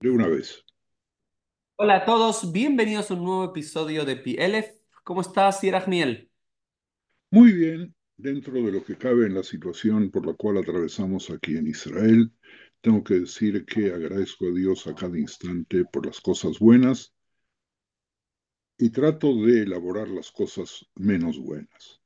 de una vez. Hola a todos, bienvenidos a un nuevo episodio de PLF. ¿Cómo estás, Miel? Muy bien, dentro de lo que cabe en la situación por la cual atravesamos aquí en Israel, tengo que decir que agradezco a Dios a cada instante por las cosas buenas y trato de elaborar las cosas menos buenas.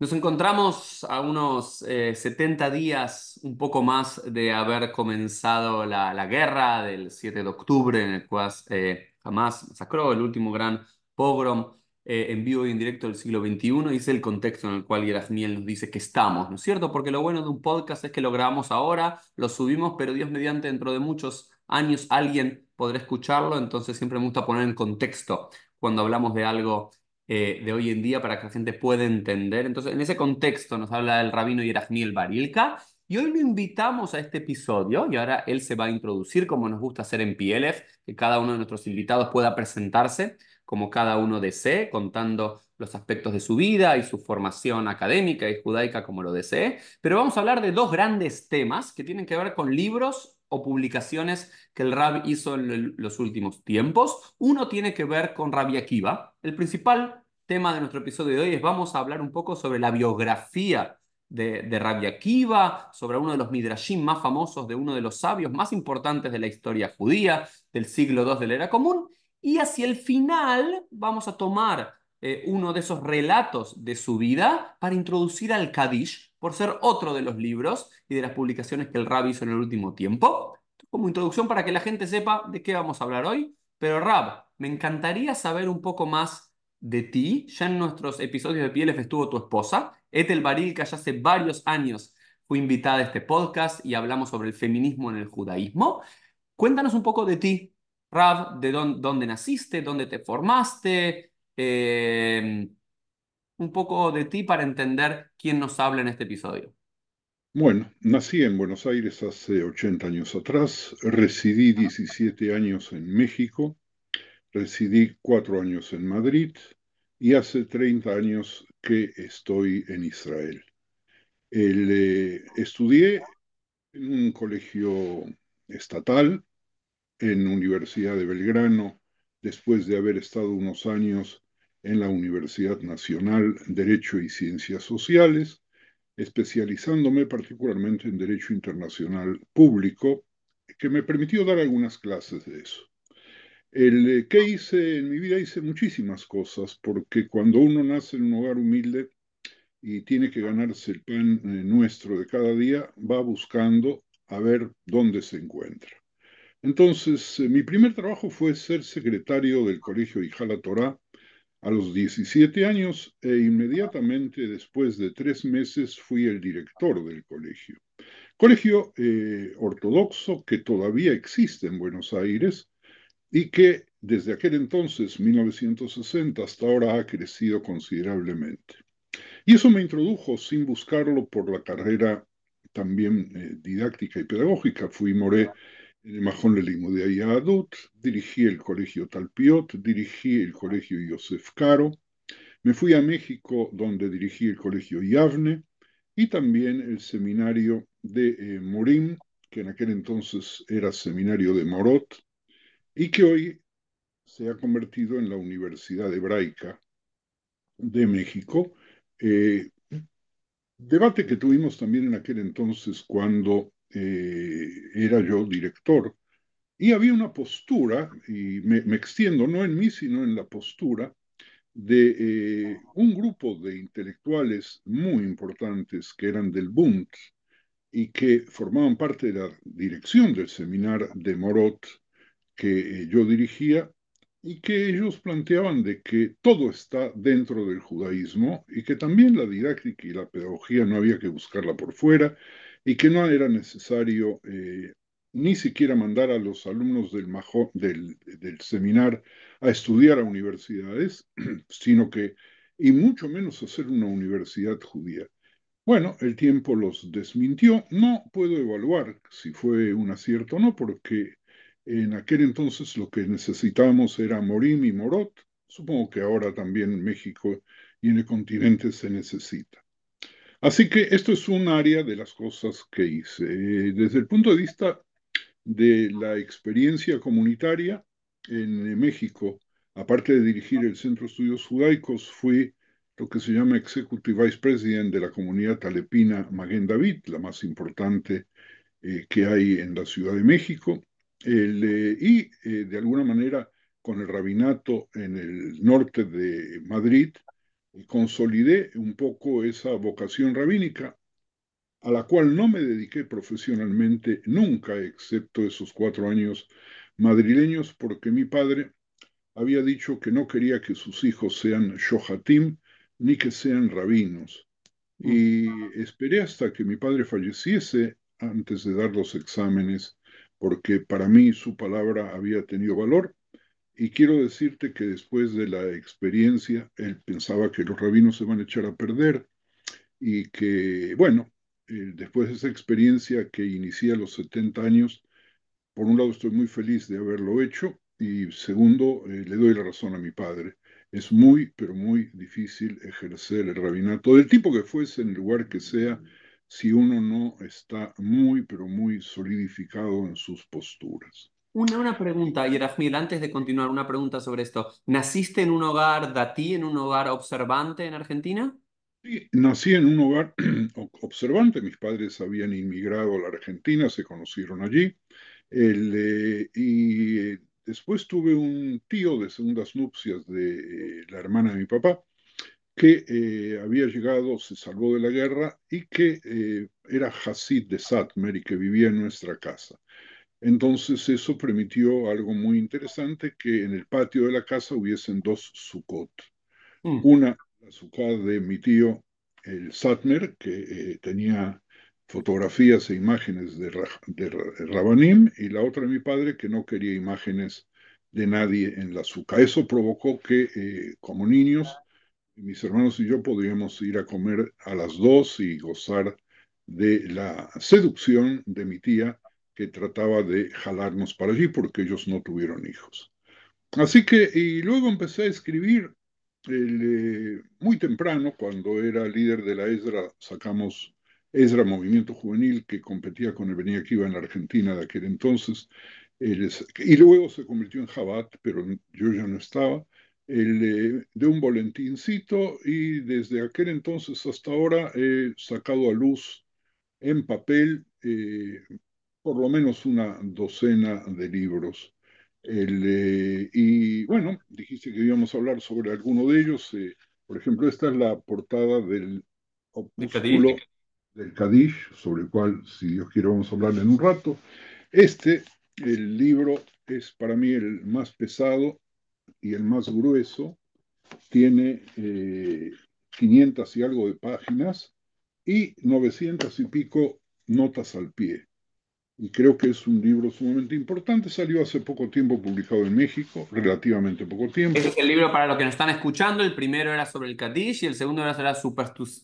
Nos encontramos a unos eh, 70 días, un poco más de haber comenzado la, la guerra del 7 de octubre, en el cual eh, Hamas masacró el último gran pogrom eh, en vivo y en directo del siglo XXI, y es el contexto en el cual Yerachmiel nos dice que estamos, ¿no es cierto? Porque lo bueno de un podcast es que lo grabamos ahora, lo subimos, pero Dios mediante, dentro de muchos años alguien podrá escucharlo, entonces siempre me gusta poner en contexto cuando hablamos de algo eh, de hoy en día para que la gente pueda entender. Entonces, en ese contexto nos habla el rabino Yerachmiel Barilka. Y hoy lo invitamos a este episodio y ahora él se va a introducir como nos gusta hacer en PLF, que cada uno de nuestros invitados pueda presentarse como cada uno desee, contando los aspectos de su vida y su formación académica y judaica como lo desee. Pero vamos a hablar de dos grandes temas que tienen que ver con libros o publicaciones que el Rab hizo en los últimos tiempos. Uno tiene que ver con Rabbi Akiva. El principal tema de nuestro episodio de hoy es vamos a hablar un poco sobre la biografía de, de Rabbi Akiva, sobre uno de los midrashim más famosos de uno de los sabios más importantes de la historia judía del siglo II de la era común. Y hacia el final vamos a tomar eh, uno de esos relatos de su vida para introducir al Kadish, por ser otro de los libros y de las publicaciones que el Rab hizo en el último tiempo. Como introducción para que la gente sepa de qué vamos a hablar hoy. Pero Rab, me encantaría saber un poco más de ti. Ya en nuestros episodios de Pieles estuvo tu esposa, Ethel Baril, que ya hace varios años fue invitada a este podcast y hablamos sobre el feminismo en el judaísmo. Cuéntanos un poco de ti, Rab, de dónde, dónde naciste, dónde te formaste, eh, un poco de ti para entender quién nos habla en este episodio. Bueno, nací en Buenos Aires hace 80 años atrás, residí 17 años en México, residí 4 años en Madrid y hace 30 años que estoy en Israel. El, eh, estudié en un colegio estatal, en Universidad de Belgrano, después de haber estado unos años en la Universidad Nacional Derecho y Ciencias Sociales, especializándome particularmente en Derecho Internacional Público, que me permitió dar algunas clases de eso. El, ¿Qué hice en mi vida? Hice muchísimas cosas, porque cuando uno nace en un hogar humilde y tiene que ganarse el pan eh, nuestro de cada día, va buscando a ver dónde se encuentra. Entonces, eh, mi primer trabajo fue ser secretario del Colegio Hijala Torah a los 17 años e inmediatamente después de tres meses fui el director del colegio. Colegio eh, ortodoxo que todavía existe en Buenos Aires y que desde aquel entonces, 1960, hasta ahora ha crecido considerablemente. Y eso me introdujo sin buscarlo por la carrera también eh, didáctica y pedagógica. Fui moré el Majón de dirigí el colegio Talpiot, dirigí el colegio Yosef Caro, me fui a México donde dirigí el colegio Yavne y también el seminario de eh, Morim, que en aquel entonces era seminario de Morot y que hoy se ha convertido en la Universidad Hebraica de México. Eh, debate que tuvimos también en aquel entonces cuando eh, era yo director, y había una postura, y me, extiendo no en mí, sino en la postura, de eh, un grupo de intelectuales muy importantes que eran del Bund y que formaban parte de la dirección del seminar de Morot que eh, yo dirigía y que ellos planteaban de que todo está dentro del judaísmo y que también la didáctica y la pedagogía no había que buscarla por fuera y que no era necesario eh, ni siquiera mandar a los alumnos del, majo, seminar a estudiar a universidades, sino que, y mucho menos hacer una universidad judía. Bueno, el tiempo los desmintió. No puedo evaluar si fue un acierto o no, porque en aquel entonces lo que necesitábamos era Morim y Morot. Supongo que ahora también en México y en el continente se necesita. Así que esto es un área de las cosas que hice. Desde el punto de vista de la experiencia comunitaria en México. Aparte de dirigir el Centro de Estudios Judaicos, fui lo que se llama Executive Vice President de la comunidad talepina Maguen David, la más importante eh, que hay en la Ciudad de México, eh, y eh, de alguna manera con el rabinato en el norte de Madrid, consolidé un poco esa vocación rabínica, a la cual no me dediqué profesionalmente nunca, excepto esos cuatro años madrileños, porque mi padre había dicho que no quería que sus hijos sean shohatim ni que sean rabinos. Y esperé hasta que mi padre falleciese antes de dar los exámenes, porque para mí su palabra había tenido valor. Y quiero decirte que después de la experiencia, él pensaba que los rabinos se van a echar a perder y que, bueno, eh, después de esa experiencia que inicié a los 70 años, por un lado estoy muy feliz de haberlo hecho y segundo, eh, le doy la razón a mi padre. Es muy, pero muy difícil ejercer el rabinato, del tipo que fuese, en el lugar que sea, si uno no está muy, pero muy solidificado en sus posturas. Una, una pregunta, Yerahmil, antes de continuar, una pregunta sobre esto. ¿Naciste en un hogar datí, en un hogar observante en Argentina? Sí, nací en un hogar observante. Mis padres habían inmigrado a la Argentina, se conocieron allí. Eh, y eh, después tuve un tío de segundas nupcias de eh, la hermana de mi papá, que había llegado, se salvó de la guerra y que era Hasid de Satmer y que vivía en nuestra casa. Entonces eso permitió algo muy interesante, que en el patio de la casa hubiesen dos sukkot. Mm. Una, la sukkot de mi tío, el Satmer, que eh, tenía fotografías e imágenes de, de, Rabanim, y la otra de mi padre, que no quería imágenes de nadie en la sukkot. Eso provocó que como niños mis hermanos y yo podríamos ir a comer a las dos y gozar de la seducción de mi tía que trataba de jalarnos para allí porque ellos no tuvieron hijos. Así que, y luego empecé a escribir eh, muy temprano, cuando era líder de la ESRA, sacamos ESRA Movimiento Juvenil, que competía con el Beni Akiva en la Argentina de aquel entonces, y luego se convirtió en Jabat, pero yo ya no estaba el, de un boletincito y desde aquel entonces hasta ahora he sacado a luz en papel eh, por lo menos una docena de libros. El, eh, y bueno, dijiste que íbamos a hablar sobre alguno de ellos. Eh, por ejemplo, esta es la portada del opúsculo del Kadish, sobre el cual, si Dios quiere, vamos a hablar en un rato. Este, el libro, es para mí el más pesado y el más grueso tiene 500 eh, y algo de páginas y 900 y pico notas al pie. Y creo que es un libro sumamente importante. Salió hace poco tiempo publicado en México, relativamente poco tiempo. Ese es el libro para los que nos están escuchando. El primero era sobre el Kadish y el segundo era sobre las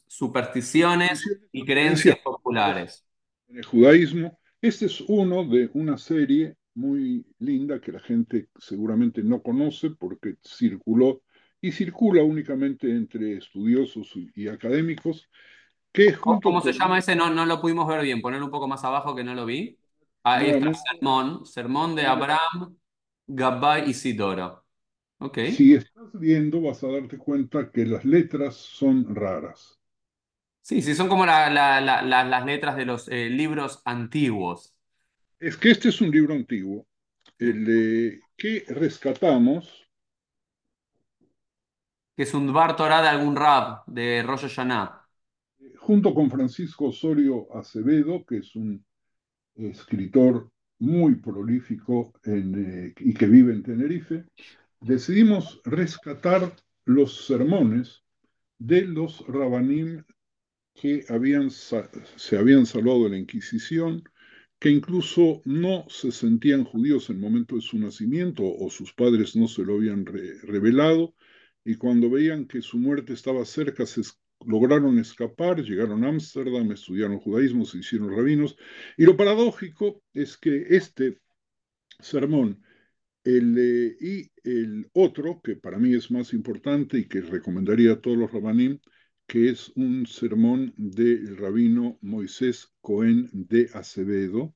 supersticiones y creencias populares. En el judaísmo, este es uno de una serie muy linda que la gente seguramente no conoce porque circuló y circula únicamente entre estudiosos y académicos. Que junto ¿Cómo se llama ese? No, no lo pudimos ver bien. Ponerlo un poco más abajo que no lo vi. Ahí está el sermón. Sermón de Abraham, Gabay y Sidoro. Okay. Si estás viendo, vas a darte cuenta que las letras son raras. Sí, sí, son como las letras de los eh, libros antiguos. Es que este es un libro antiguo, el que rescatamos. Que es un Bar Torah de algún rab, de Rosh Hashanah. Junto con Francisco Osorio Acevedo, que es un escritor muy prolífico eh, y que vive en Tenerife, decidimos rescatar los sermones de los rabanim que habían, se habían salvado de la Inquisición que incluso no se sentían judíos en el momento de su nacimiento o sus padres no se lo habían revelado y cuando veían que su muerte estaba cerca se lograron escapar, llegaron a Ámsterdam, estudiaron judaísmo, se hicieron rabinos y lo paradójico es que este sermón el, eh, y el otro, que para mí es más importante y que recomendaría a todos los rabanim, que es un sermón del rabino Moisés Cohen de Acevedo,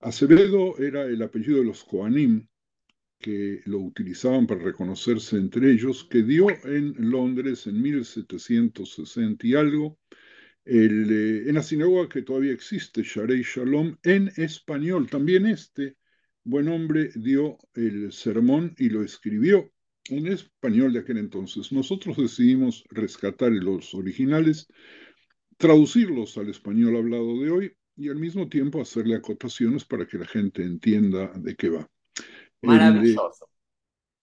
Acevedo era el apellido de los Coanim, que lo utilizaban para reconocerse entre ellos, que dio en Londres en 1760 y algo, eh, en la sinagoga que todavía existe, Sharei Shalom, en español. También este buen hombre dio el sermón y lo escribió en español de aquel entonces. Nosotros decidimos rescatar los originales, traducirlos al español hablado de hoy y al mismo tiempo hacerle acotaciones para que la gente entienda de qué va. Maravilloso.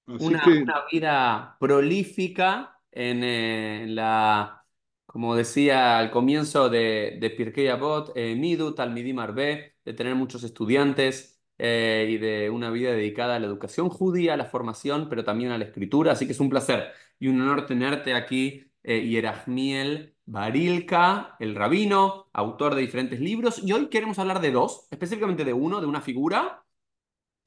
una, vida prolífica en, la, como decía al comienzo de, de Pirkei Avot, eh, Midu, Talmidim Arbe, de tener muchos estudiantes eh, y de una vida dedicada a la educación judía, a la formación, pero también a la escritura. Así que es un placer y un honor tenerte aquí, eh, Yerachmiel Barilka, el rabino, autor de diferentes libros. Y hoy queremos hablar de dos, específicamente de uno, de una figura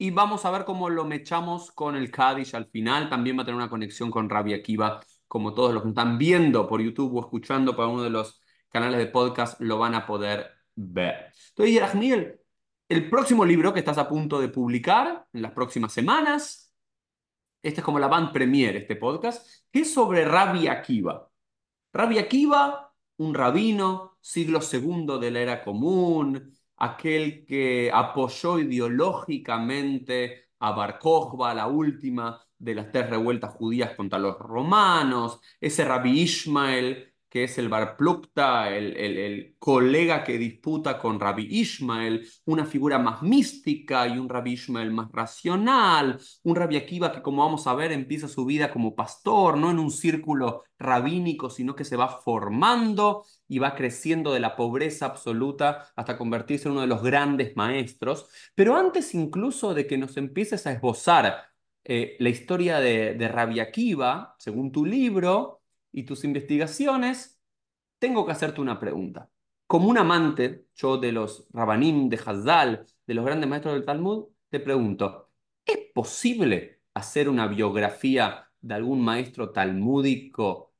y vamos a ver cómo lo mechamos con el Kaddish al final. También va a tener una conexión con Rabbi Akiva, como todos los que están viendo por YouTube o escuchando por uno de los canales de podcast lo van a poder ver. Entonces, Yerachmiel, el próximo libro que estás a punto de publicar en las próximas semanas, este es como la band premier, este podcast, que es sobre Rabbi Akiva. Rabbi Akiva, un rabino, siglo segundo de la era común, aquel que apoyó ideológicamente a Bar la última de las tres revueltas judías contra los romanos, ese rabbi Ishmael que es el Bar Plukta, el, el, colega que disputa con Rabbi Ishmael, una figura más mística y un Rabbi Ishmael más racional, un Rabbi Akiva que como vamos a ver empieza su vida como pastor, no en un círculo rabínico, sino que se va formando y va creciendo de la pobreza absoluta hasta convertirse en uno de los grandes maestros. Pero antes incluso de que nos empieces a esbozar eh, la historia de, de Rabbi Akiva, según tu libro, y tus investigaciones, tengo que hacerte una pregunta. Como un amante, yo de los Rabanim, de Hazdal, de los grandes maestros del Talmud, te pregunto, ¿es posible hacer una biografía de algún maestro talmúdico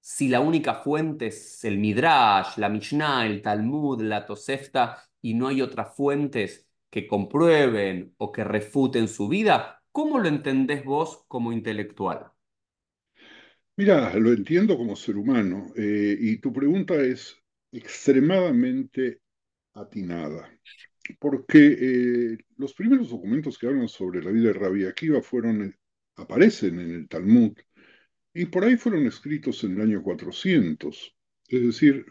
si la única fuente es el Midrash, la Mishnah, el Talmud, la Tosefta y no hay otras fuentes que comprueben o que refuten su vida? ¿Cómo lo entendés vos como intelectual? Mira, lo entiendo como ser humano eh, y tu pregunta es extremadamente atinada, porque eh, los primeros documentos que hablan sobre la vida de Rabbi Akiva eh, aparecen en el Talmud y por ahí fueron escritos en el año 400, es decir,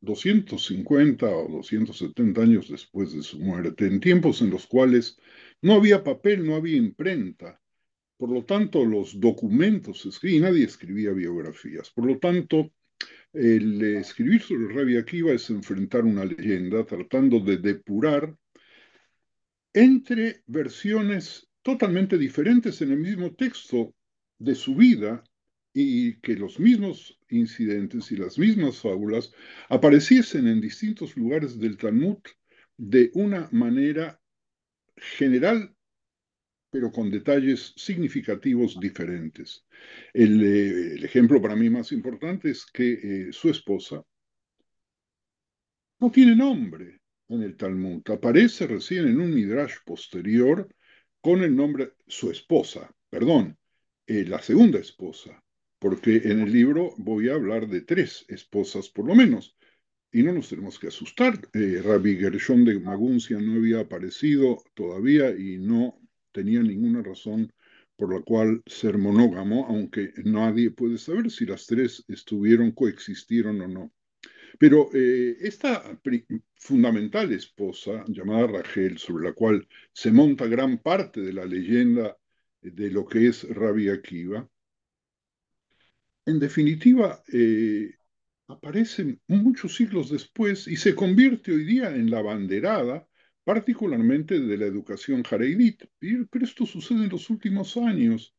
250 o 270 años después de su muerte, en tiempos en los cuales no había papel, no había imprenta. Por lo tanto, los documentos y nadie escribía biografías. Por lo tanto, el escribir sobre Rabbi Akiva es enfrentar una leyenda tratando de depurar entre versiones totalmente diferentes en el mismo texto de su vida y que los mismos incidentes y las mismas fábulas apareciesen en distintos lugares del Talmud de una manera general pero con detalles significativos diferentes. El, eh, ejemplo para mí más importante es que eh, su esposa no tiene nombre en el Talmud. Aparece recién en un midrash posterior con el nombre su esposa, perdón, eh, la segunda esposa, porque en el libro voy a hablar de tres esposas por lo menos. Y no nos tenemos que asustar. Rabbi Gershon de Maguncia no había aparecido todavía y no tenía ninguna razón por la cual ser monógamo, aunque nadie puede saber si las tres estuvieron, coexistieron o no. Pero eh, esta fundamental esposa, llamada Rachel, sobre la cual se monta gran parte de la leyenda de lo que es Rabbi Akiva, en definitiva, eh, aparece muchos siglos después y se convierte hoy día en la banderada particularmente de la educación jareidit. Pero esto sucede en los últimos años.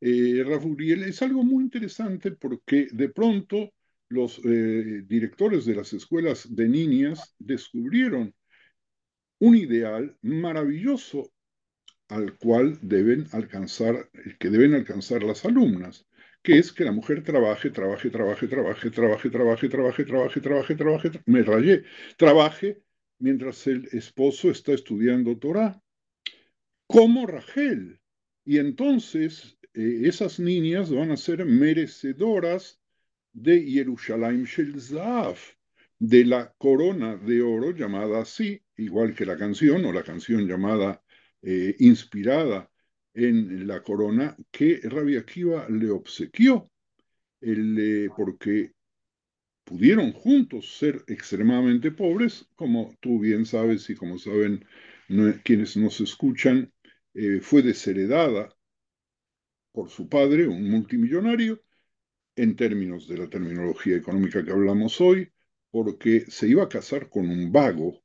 Eh, Rafuriel, es algo muy interesante porque de pronto los eh, directores de las escuelas de niñas descubrieron un ideal maravilloso al cual deben alcanzar, que deben alcanzar las alumnas, que es que la mujer trabaje, trabaje, trabaje, trabaje, trabaje, trabaje, trabaje, trabaje, trabaje, trabaje, me rayé, trabaje mientras el esposo está estudiando Torah, como Rachel. Y entonces eh, esas niñas van a ser merecedoras de Yerushalayim Shel Zahav, de la corona de oro llamada así, igual que la canción o la canción llamada eh, inspirada en la corona que Rabbi Akiva le obsequió, el, porque pudieron juntos ser extremadamente pobres, como tú bien sabes y como saben quienes nos escuchan, eh, fue desheredada por su padre, un multimillonario, en términos de la terminología económica que hablamos hoy, porque se iba a casar con un vago,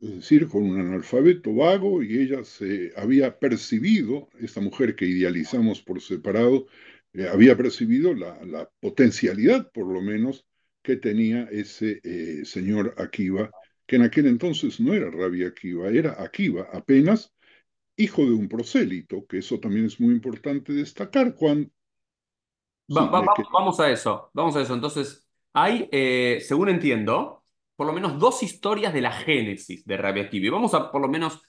es decir, con un analfabeto vago, y ella se había percibido, esta mujer que idealizamos por separado, eh, había percibido la, potencialidad, por lo menos, que tenía ese eh, señor Akiva, que en aquel entonces no era Rabbi Akiva, era Akiva apenas, hijo de un prosélito, que eso también es muy importante destacar. Cuando... vamos a eso, vamos a eso. Entonces, hay, eh, según entiendo, por lo menos dos historias de la génesis de Rabbi Akiva. Vamos a por lo menos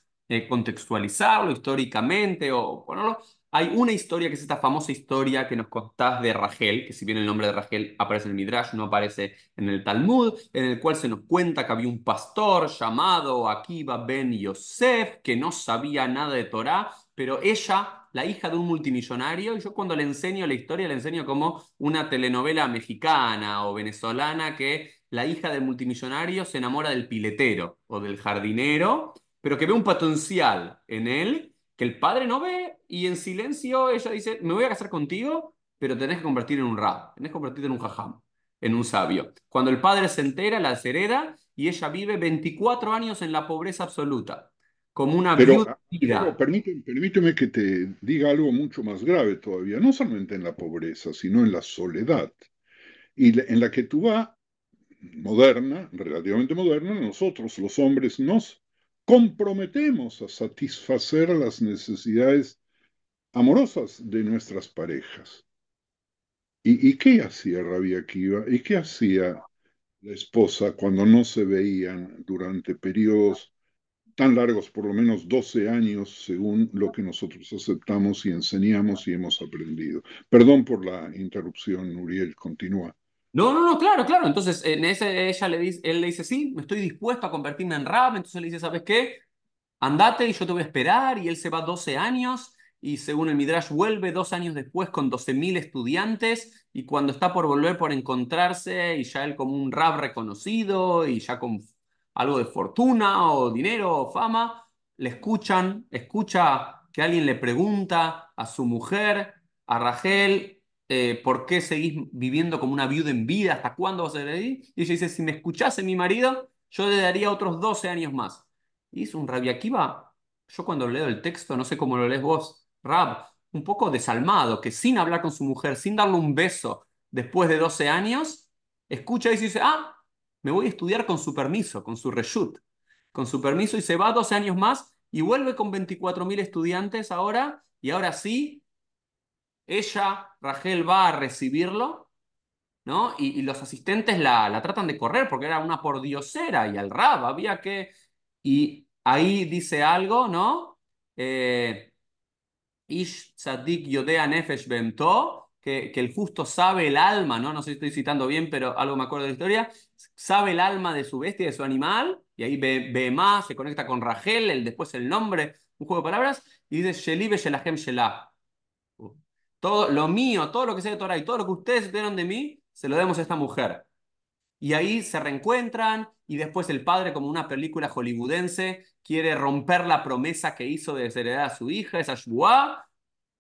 contextualizarlo históricamente o ponerlo hay una historia que es esta famosa historia que nos contás de Rachel, que si bien el nombre de Rachel aparece en el Midrash, no aparece en el Talmud, en el cual se nos cuenta que había un pastor llamado Akiva ben Yosef, que no sabía nada de Torah, pero ella, la hija de un multimillonario, y yo cuando le enseño la historia, le enseño como una telenovela mexicana o venezolana que la hija del multimillonario se enamora del piletero o del jardinero, pero que ve un potencial en él que el padre no ve y en silencio ella dice, me voy a casar contigo, pero tenés que convertir en un rab, tenés que convertirte en un jajam, en un sabio. Cuando el padre se entera, la hereda y ella vive 24 años en la pobreza absoluta, como una pero, Pero permíteme, que te diga algo mucho más grave todavía, no solamente en la pobreza, sino en la soledad, y en la que tú vas moderna, relativamente moderna, nosotros los hombres nos comprometemos a satisfacer las necesidades amorosas de nuestras parejas. ¿Y, qué hacía Rabia Akiva? ¿Y qué hacía la esposa cuando no se veían durante periodos tan largos, por lo menos 12 años, según lo que nosotros aceptamos y enseñamos y hemos aprendido? Perdón por la interrupción, Uriel, continúa. No, no, no, claro, claro. Entonces, en ese, ella le dice, él le dice, sí, me estoy dispuesto a convertirme en rap. Entonces le dice, ¿sabes qué? Andate y yo te voy a esperar. Y él se va 12 años y según el Midrash vuelve dos años después con 12.000 estudiantes y cuando está por volver por encontrarse y ya él como un rap reconocido y ya con algo de fortuna o dinero o fama, le escuchan, escucha que alguien le pregunta a su mujer, a Rachel, eh, ¿por qué seguís viviendo como una viuda en vida? ¿Hasta cuándo vas a ahí? Y ella dice, si me escuchase mi marido, yo le daría otros 12 años más. Y es un Rabbi Akiva, yo cuando leo el texto, no sé cómo lo lees vos, Rab, un poco desalmado, que sin hablar con su mujer, sin darle un beso después de 12 años, escucha y dice, ah, me voy a estudiar con su permiso, con su reshut, con su permiso y se va 12 años más y vuelve con 24.000 estudiantes ahora y ahora sí ella, Rachel, va a recibirlo, ¿no? Y, los asistentes la, la, tratan de correr porque era una pordiosera y al rab había que... Y ahí dice algo, ¿no? Eh, Ish Tzadik Yodea Nefesh Bemto, que, que el justo sabe el alma, ¿no? No sé si estoy citando bien, pero algo me acuerdo de la historia. Sabe el alma de su bestia, de su animal, y ahí ve, ve más, se conecta con Rachel, el, después el nombre, un juego de palabras, y dice Shelibe Shelahem Shelah todo lo mío, todo lo que sé de Torah y todo lo que ustedes vieron de mí, se lo demos a esta mujer. Y ahí se reencuentran y después el padre, como una película hollywoodense, quiere romper la promesa que hizo de desheredar a su hija, esa Shua,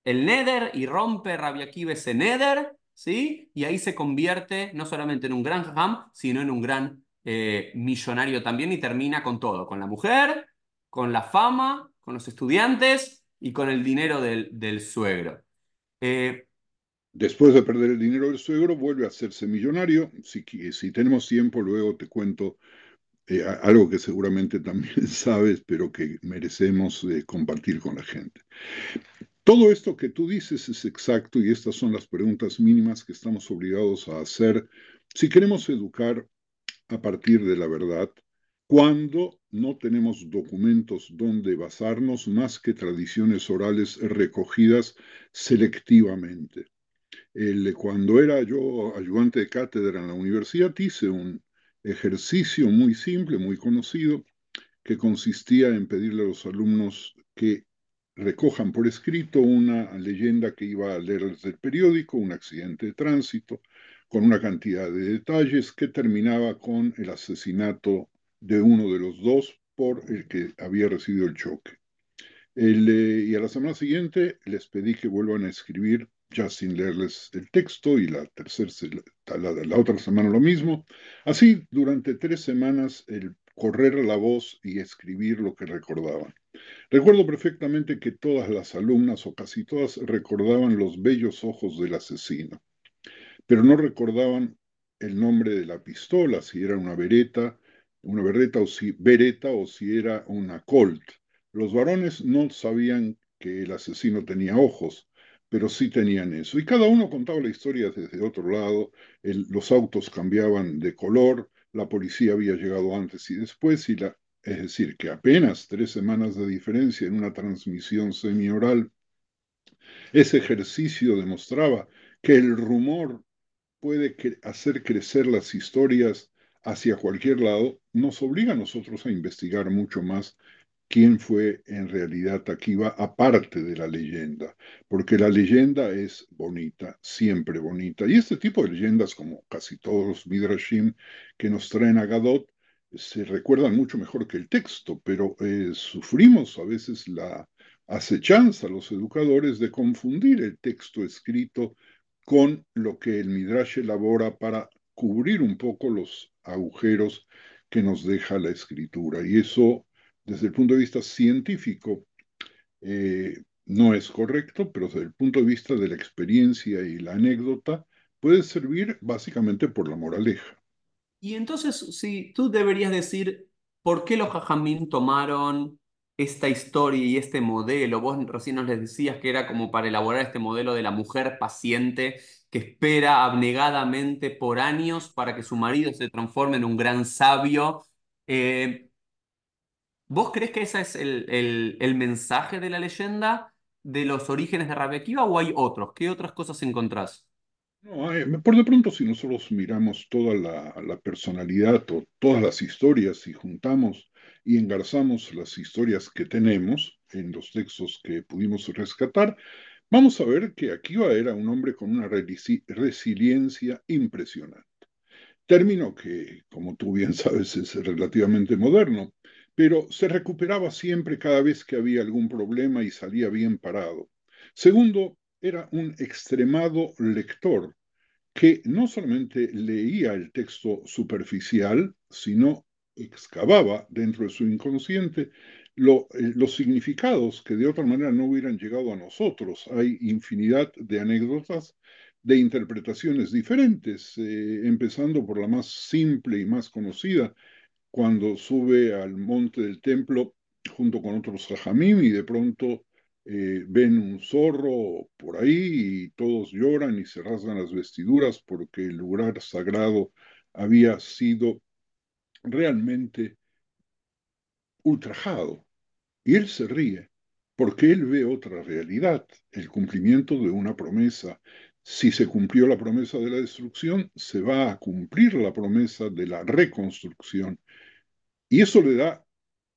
el Neder, y rompe Rabbi Akiva ese Neder, ¿sí? Y ahí se convierte no solamente en un gran ham, sino en un gran eh, millonario también y termina con todo, con la mujer, con la fama, con los estudiantes y con el dinero del, del suegro. Eh, Después de perder el dinero del suegro, vuelve a hacerse millonario. Si, si tenemos tiempo, luego te cuento eh, algo que seguramente también sabes, pero que merecemos eh, compartir con la gente. Todo esto que tú dices es exacto y estas son las preguntas mínimas que estamos obligados a hacer si queremos educar a partir de la verdad cuando no tenemos documentos donde basarnos más que tradiciones orales recogidas selectivamente. El, cuando era yo ayudante de cátedra en la universidad, hice un ejercicio muy simple, muy conocido, que consistía en pedirle a los alumnos que recojan por escrito una leyenda que iba a leerles del periódico, un accidente de tránsito, con una cantidad de detalles que terminaba con el asesinato de uno de los dos por el que había recibido el choque. Eh, y a la semana siguiente les pedí que vuelvan a escribir ya sin leerles el texto y la, tercera, la, otra semana lo mismo. Así, durante tres semanas, el correr la voz y escribir lo que recordaban. Recuerdo perfectamente que todas las alumnas o casi todas recordaban los bellos ojos del asesino, pero no recordaban el nombre de la pistola, si era una bereta, una bereta o si bereta o si era una Colt. Los varones no sabían que el asesino tenía ojos, pero sí tenían eso. Y cada uno contaba la historia desde otro lado, los autos cambiaban de color, la policía había llegado antes y después, y es decir, que apenas tres semanas de diferencia en una transmisión semioral. Ese ejercicio demostraba que el rumor puede hacer crecer las historias hacia cualquier lado, nos obliga a nosotros a investigar mucho más quién fue en realidad Akiva, aparte de la leyenda, porque la leyenda es bonita, siempre bonita. Y este tipo de leyendas, como casi todos los Midrashim que nos traen a Gadot, se recuerdan mucho mejor que el texto, pero eh, sufrimos a veces la acechanza, los educadores, de confundir el texto escrito con lo que el Midrash elabora para cubrir un poco los agujeros que nos deja la escritura. Y eso desde el punto de vista científico eh, no es correcto, pero desde el punto de vista de la experiencia y la anécdota puede servir básicamente por la moraleja. Y entonces, si tú deberías decir por qué los jajamín tomaron esta historia y este modelo, vos recién nos les decías que era como para elaborar este modelo de la mujer paciente que espera abnegadamente por años para que su marido se transforme en un gran sabio. Eh, ¿Vos crees que ese es el, el, mensaje de la leyenda de los orígenes de Rabbi Akiva o hay otros? ¿Qué otras cosas encontrás? No, por de pronto, si nosotros miramos toda la, la, personalidad o todas las historias y juntamos y engarzamos las historias que tenemos en los textos que pudimos rescatar, vamos a ver que Akiva era un hombre con una resiliencia impresionante. Término que, como tú bien sabes, es relativamente moderno pero se recuperaba siempre cada vez que había algún problema y salía bien parado. Segundo, era un extremado lector que no solamente leía el texto superficial, sino excavaba dentro de su inconsciente eh, los significados que de otra manera no hubieran llegado a nosotros. Hay infinidad de anécdotas de interpretaciones diferentes, eh, empezando por la más simple y más conocida, cuando sube al monte del templo junto con otros jajamim y de pronto eh, ven un zorro por ahí y todos lloran y se rasgan las vestiduras porque el lugar sagrado había sido realmente ultrajado. Y él se ríe porque él ve otra realidad, el cumplimiento de una promesa. Si se cumplió la promesa de la destrucción, se va a cumplir la promesa de la reconstrucción y eso le da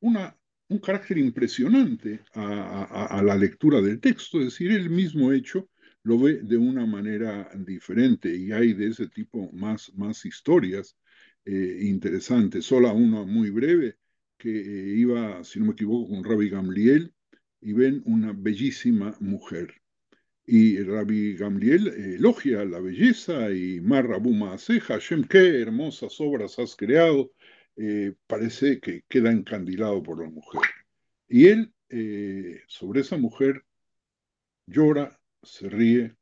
una, un carácter impresionante a, la lectura del texto, es decir, el mismo hecho lo ve de una manera diferente y hay de ese tipo más, más historias eh, interesantes. Solo una muy breve que eh, iba, si no me equivoco, con Rabbi Gamliel y ven una bellísima mujer. Y Rabbi Gamliel elogia la belleza y Marrabuma Aseja, Hashem, qué hermosas obras has creado. Eh, parece que queda encandilado por la mujer. Y él, eh, sobre esa mujer, llora, se ríe,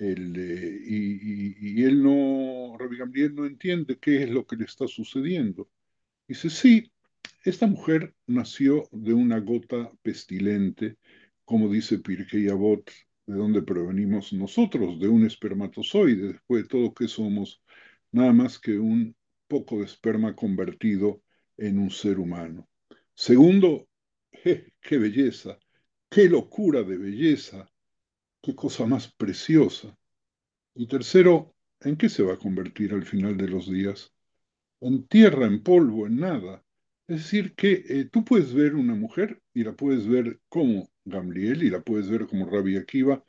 eh, y, él no, Rabbi Gabriel no entiende qué es lo que le está sucediendo. Dice, sí, esta mujer nació de una gota pestilente, como dice Pirkei Avot, de donde provenimos nosotros, de un espermatozoide, después de todo que somos nada más que un poco de esperma convertido en un ser humano. Segundo, qué belleza, qué locura de belleza, qué cosa más preciosa. Y tercero, ¿en qué se va a convertir al final de los días? En tierra, en polvo, en nada. Es decir, que eh, tú puedes ver una mujer y la puedes ver como Gamliel y la puedes ver como Rabbi Akiva.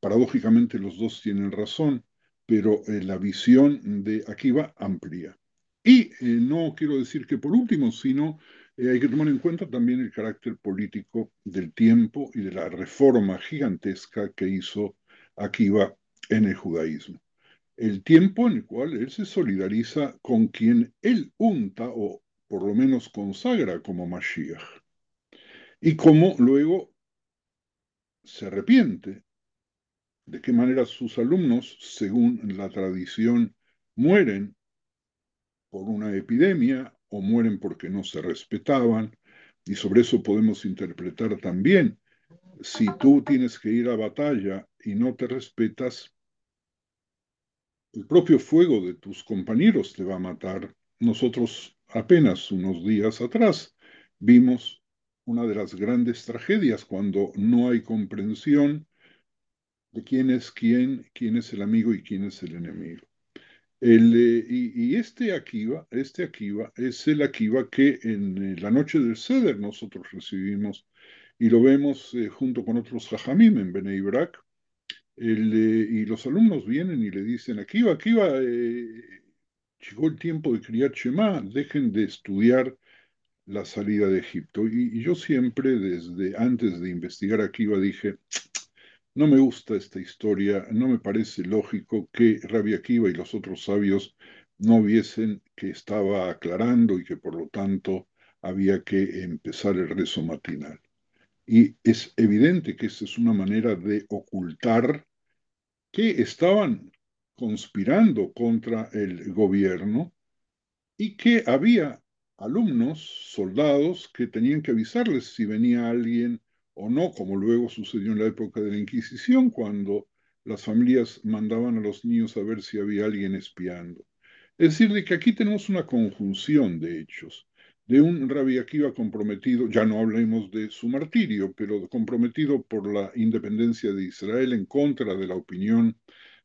Paradójicamente los dos tienen razón, pero eh, la visión de Akiva amplia. Y eh, no quiero decir que por último, sino hay que tomar en cuenta también el carácter político del tiempo y de la reforma gigantesca que hizo Akiva en el judaísmo. El tiempo en el cual él se solidariza con quien él unta o por lo menos consagra como Mashiach. Y cómo luego se arrepiente, de qué manera sus alumnos, según la tradición, mueren por una epidemia o mueren porque no se respetaban. Y sobre eso podemos interpretar también, si tú tienes que ir a batalla y no te respetas, el propio fuego de tus compañeros te va a matar. Nosotros apenas unos días atrás vimos una de las grandes tragedias cuando no hay comprensión de quién es quién, quién es el amigo y quién es el enemigo. El, eh, y, este Akiva, este es el Akiva que en eh, la noche del Seder nosotros recibimos y lo vemos eh, junto con otros Jajamim en Bnei Brak. y los alumnos vienen y le dicen, Akiva, Akiva, llegó el tiempo de criar Shema, dejen de estudiar la salida de Egipto. Y, yo siempre, desde antes de investigar Akiva, dije, no me gusta esta historia, no me parece lógico que Rabbi Akiva y los otros sabios no viesen que estaba aclarando y que por lo tanto había que empezar el rezo matinal. Y es evidente que esta es una manera de ocultar que estaban conspirando contra el gobierno y que había alumnos, soldados, que tenían que avisarles si venía alguien o no, como luego sucedió en la época de la Inquisición, cuando las familias mandaban a los niños a ver si había alguien espiando. Es decir, de que aquí tenemos una conjunción de hechos, de un Rabbi Akiva comprometido, ya no hablemos de su martirio, pero comprometido por la independencia de Israel en contra de la opinión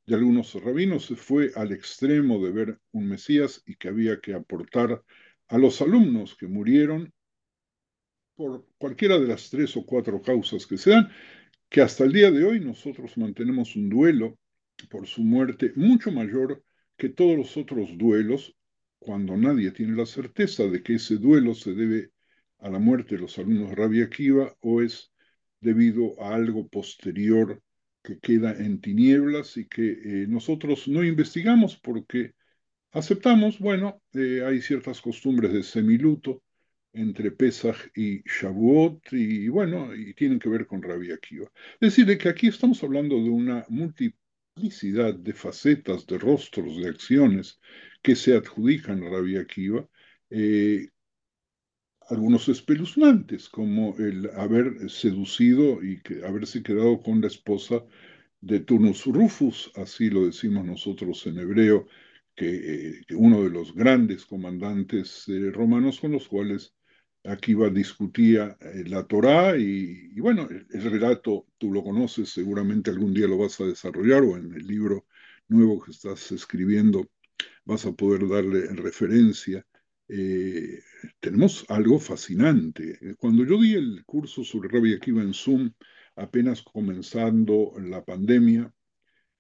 de algunos rabinos se fue al extremo de ver un Mesías y que había que aportar a los alumnos que murieron por cualquiera de las tres o cuatro causas que sean, que hasta el día de hoy nosotros mantenemos un duelo por su muerte mucho mayor que todos los otros duelos, cuando nadie tiene la certeza de que ese duelo se debe a la muerte de los alumnos Rabia Akiva o es debido a algo posterior que queda en tinieblas y que eh, nosotros no investigamos porque aceptamos, bueno, eh, hay ciertas costumbres de semiluto entre Pesach y Shavuot y, bueno, y tienen que ver con Rabbi Akiva. Es decir, que aquí estamos hablando de una multiplicidad de facetas, de rostros, de acciones que se adjudican a Rabbi Akiva, eh, algunos espeluznantes, como el haber seducido y haberse quedado con la esposa de Turnus Rufus, así lo decimos nosotros en hebreo, que, eh, uno de los grandes comandantes eh, romanos con los cuales Akiva discutía eh, la Torá y, y bueno, el, el, relato tú lo conoces, seguramente algún día lo vas a desarrollar o en el libro nuevo que estás escribiendo vas a poder darle referencia eh, tenemos algo fascinante. Cuando yo di el curso sobre Rabbi Akiva en Zoom, apenas comenzando la pandemia,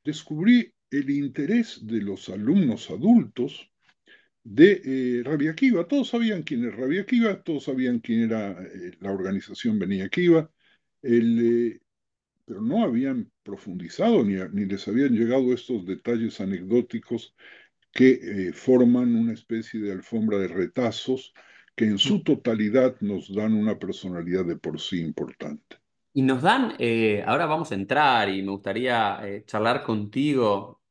descubrí el interés de los alumnos adultos de eh, Rabbi Akiva. Todos sabían quién era Rabbi Akiva, todos sabían quién era eh, la organización Beni Akiva, el, pero no habían profundizado ni, ni les habían llegado estos detalles anecdóticos que eh, forman una especie de alfombra de retazos que en su totalidad nos dan una personalidad de por sí importante. Y nos dan, eh, ahora vamos a entrar y me gustaría eh, charlar contigo,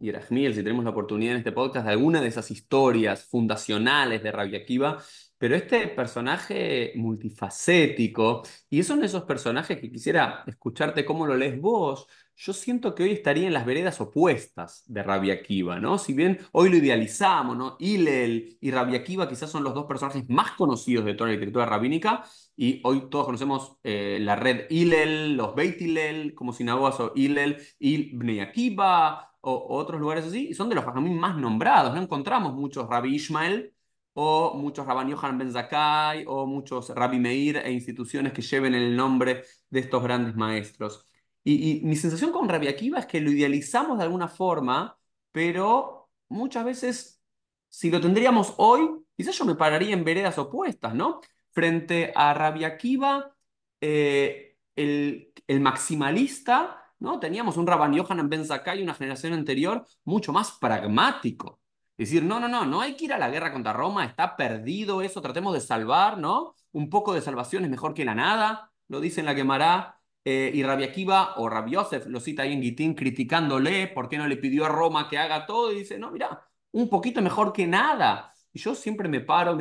y si tenemos la oportunidad en este podcast, de alguna de esas historias fundacionales de Rabia Akiva, pero este personaje multifacético, y son esos personajes que quisiera escucharte cómo lo lees vos, yo siento que hoy estaría en las veredas opuestas de Rabia Akiva, ¿no? Si bien hoy lo idealizamos, ¿no? Hillel y Rabia Akiva quizás son los dos personajes más conocidos de toda la literatura rabínica, y hoy todos conocemos eh, la red Hillel, los Beit Hillel, como sinagogas o Hillel, y Bnei Akiva, o, otros lugares así, y son de los más nombrados, no encontramos muchos Rabbi Ishmael, o muchos Rabban Yohanan Ben Zakkai, o muchos Rabbi Meir e instituciones que lleven el nombre de estos grandes maestros. Y, mi sensación con Rabbi Akiva es que lo idealizamos de alguna forma, pero muchas veces, si lo tendríamos hoy, quizás yo me pararía en veredas opuestas, ¿no? Frente a Rabbi Akiva, eh, el, maximalista, ¿no? Teníamos un Rabban Yohanan Ben Zakkai, una generación anterior, mucho más pragmático. Decir, no, no, no, no hay que ir a la guerra contra Roma, está perdido eso, tratemos de salvar, ¿no? Un poco de salvación es mejor que la nada, lo dice en la quemará. Eh, y Rabbi Akiva o Rabbi Yosef lo cita ahí en Gitín criticándole por qué no le pidió a Roma que haga todo y dice, no, mira, un poquito mejor que nada. Y yo siempre me paro,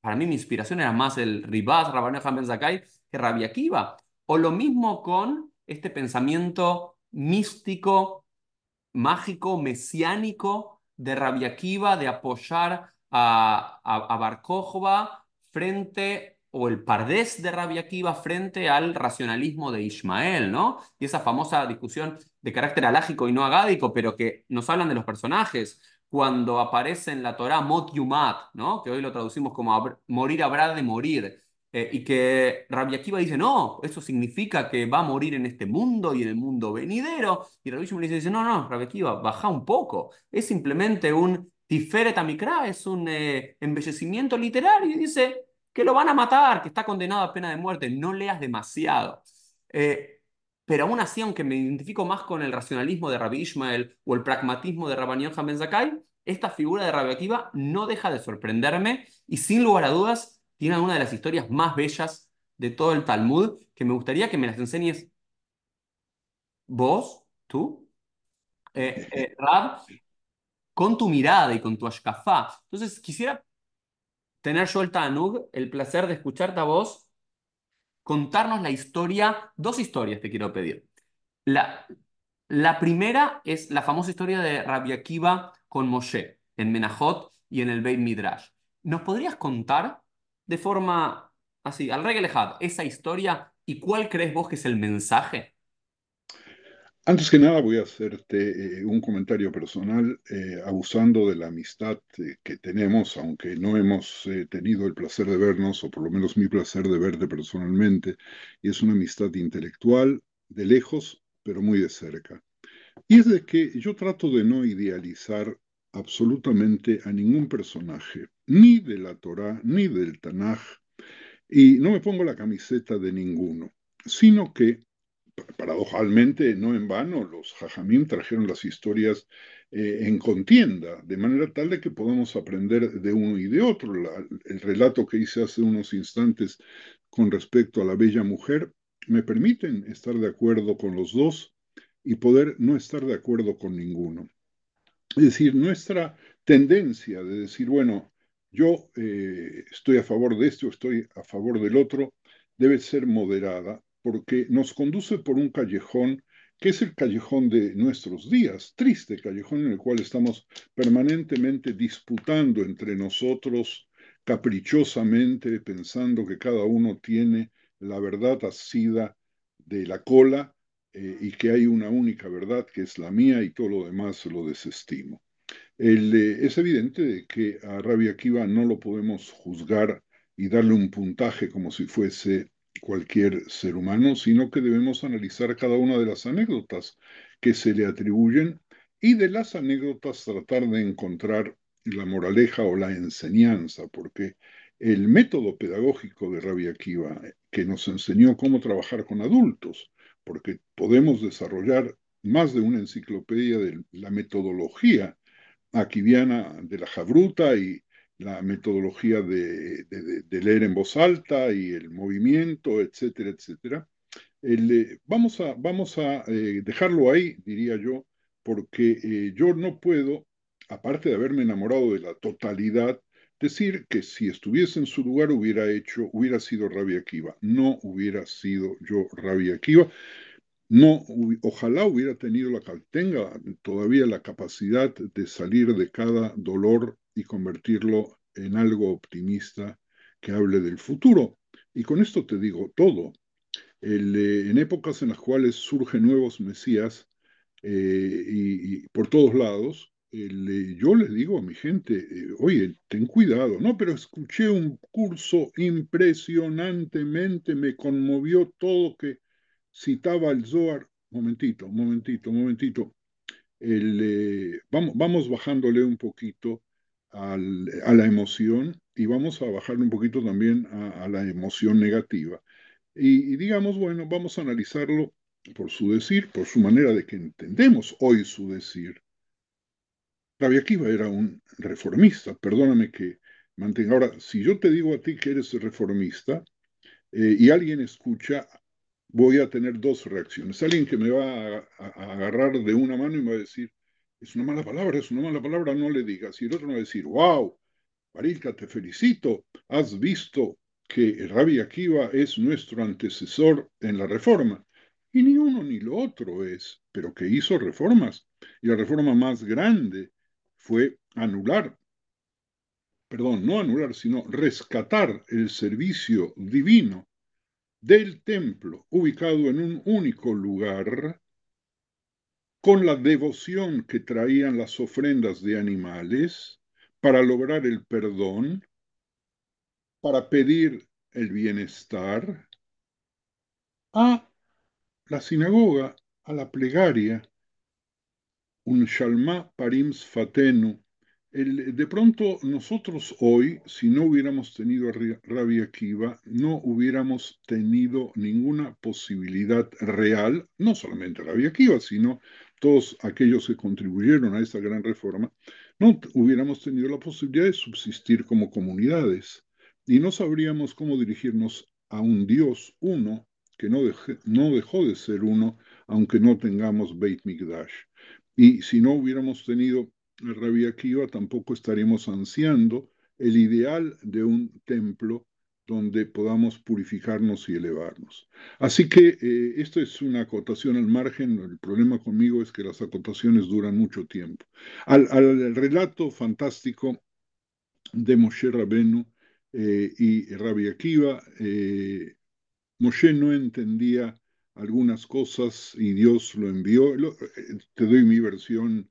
para mí mi inspiración era más el Ribaz, Rabban Ben Zakai, que Rabbi Akiva. O lo mismo con este pensamiento místico, mágico, mesiánico de Rabbi Akiva, de apoyar a, a, a frente o el pardés de Rabbi Akiva frente al racionalismo de Ismael, ¿no? Y esa famosa discusión de carácter alágico y no agádico, pero que nos hablan de los personajes. Cuando aparece en la Torah Mot Yumat, ¿no? Que hoy lo traducimos como morir habrá de morir. Eh, y que Rabbi Akiva dice, no, eso significa que va a morir en este mundo y en el mundo venidero. Y Rabbi Shimon dice, no, no, Rabbi Akiva, baja un poco. Es simplemente un Tiferet Amikra, es un eh, embellecimiento literario. Y dice, que lo van a matar, que está condenado a pena de muerte, no leas demasiado. Eh, pero aún así, aunque me identifico más con el racionalismo de Rabbi Ishmael o el pragmatismo de Rabbi Yochanan Zakai, esta figura de Rabbi Akiva no deja de sorprenderme y sin lugar a dudas tiene una de las historias más bellas de todo el Talmud que me gustaría que me las enseñes vos, tú, eh, eh, Rab, con tu mirada y con tu ashkafá. Entonces quisiera tener yo el Tanug, el placer de escucharte a vos, contarnos la historia, dos historias te quiero pedir. La, la primera es la famosa historia de Rabbi Akiva con Moshe, en Menajot y en el Beit Midrash. ¿Nos podrías contar de forma así, al regelejad, esa historia y cuál crees vos que es el mensaje? Antes que nada voy a hacerte eh, un comentario personal eh, abusando de la amistad eh, que tenemos, aunque no hemos tenido el placer de vernos, o por lo menos mi placer de verte personalmente, y es una amistad intelectual, de lejos, pero muy de cerca. Y es de que yo trato de no idealizar absolutamente a ningún personaje, ni de la Torá, ni del Tanaj, y no me pongo la camiseta de ninguno, sino que paradojalmente, no en vano, los jajamim trajeron las historias eh, en contienda, de manera tal de que podamos aprender de uno y de otro. el relato que hice hace unos instantes con respecto a la bella mujer me permiten estar de acuerdo con los dos y poder no estar de acuerdo con ninguno. Es decir, nuestra tendencia de decir, bueno, yo eh, estoy a favor de esto, estoy a favor del otro, debe ser moderada porque nos conduce por un callejón que es el callejón de nuestros días, triste callejón en el cual estamos permanentemente disputando entre nosotros caprichosamente, pensando que cada uno tiene la verdad asida de la cola eh, y que hay una única verdad que es la mía y todo lo demás lo desestimo. Eh, es evidente que a Rabia Akiva no lo podemos juzgar y darle un puntaje como si fuese cualquier ser humano, sino que debemos analizar cada una de las anécdotas que se le atribuyen y de las anécdotas tratar de encontrar la moraleja o la enseñanza, porque el método pedagógico de Rabia Akiva, que nos enseñó cómo trabajar con adultos, porque podemos desarrollar más de una enciclopedia de la metodología akiviana de la Jabruta y la metodología de, leer en voz alta y el movimiento, etcétera, etcétera. Eh, vamos a, vamos a eh, dejarlo ahí, diría yo, porque eh, yo no puedo, aparte de haberme enamorado de la totalidad, decir que si estuviese en su lugar hubiera hecho, hubiera sido Rabbi Akiva, no hubiera sido yo Rabbi Akiva. No, ojalá hubiera tenido la, tenga todavía la capacidad de salir de cada dolor y convertirlo en algo optimista que hable del futuro. Y con esto te digo todo. Eh, en épocas en las cuales surgen nuevos mesías eh, y, por todos lados, eh, yo le digo a mi gente, oye, ten cuidado, no, pero escuché un curso impresionantemente, me conmovió todo que citaba el Zohar, momentito, momentito, momentito, vamos, vamos bajándole un poquito a la emoción y vamos a bajarle un poquito también a, la emoción negativa. Y, digamos, bueno, vamos a analizarlo por su decir, por su manera de que entendemos hoy su decir. Rabbi Akiva era un reformista, perdóname que mantenga. Ahora, si yo te digo a ti que eres reformista eh, y alguien escucha, voy a tener dos reacciones. Alguien que me va a, a, agarrar de una mano y me va a decir, es una mala palabra, es una mala palabra, no le digas. Y el otro me va a decir, wow, Marilka, te felicito, has visto que Rabbi Akiva es nuestro antecesor en la reforma. Y ni uno ni lo otro es, pero que hizo reformas. Y la reforma más grande fue anular, perdón, no anular, sino rescatar el servicio divino del templo ubicado en un único lugar con la devoción que traían las ofrendas de animales para lograr el perdón, para pedir el bienestar, a la sinagoga, a la plegaria, un shalma parims fatenu, de pronto nosotros hoy, si no hubiéramos tenido a Rabbi Akiva, no hubiéramos tenido ninguna posibilidad real, no solamente Rabbi Akiva, sino todos aquellos que contribuyeron a esa gran reforma, no hubiéramos tenido la posibilidad de subsistir como comunidades y no sabríamos cómo dirigirnos a un Dios uno que no, no dejó de ser uno, aunque no tengamos Beit Mikdash. Y si no hubiéramos tenido el Rabbi Akiva, tampoco estaríamos ansiando el ideal de un templo donde podamos purificarnos y elevarnos. Así que eh, esto es una acotación al margen. El problema conmigo es que las acotaciones duran mucho tiempo. Al, relato fantástico de Moshe Rabenu eh, y Rabbi Akiva, eh, Moshe no entendía algunas cosas y Dios lo envió. te doy mi versión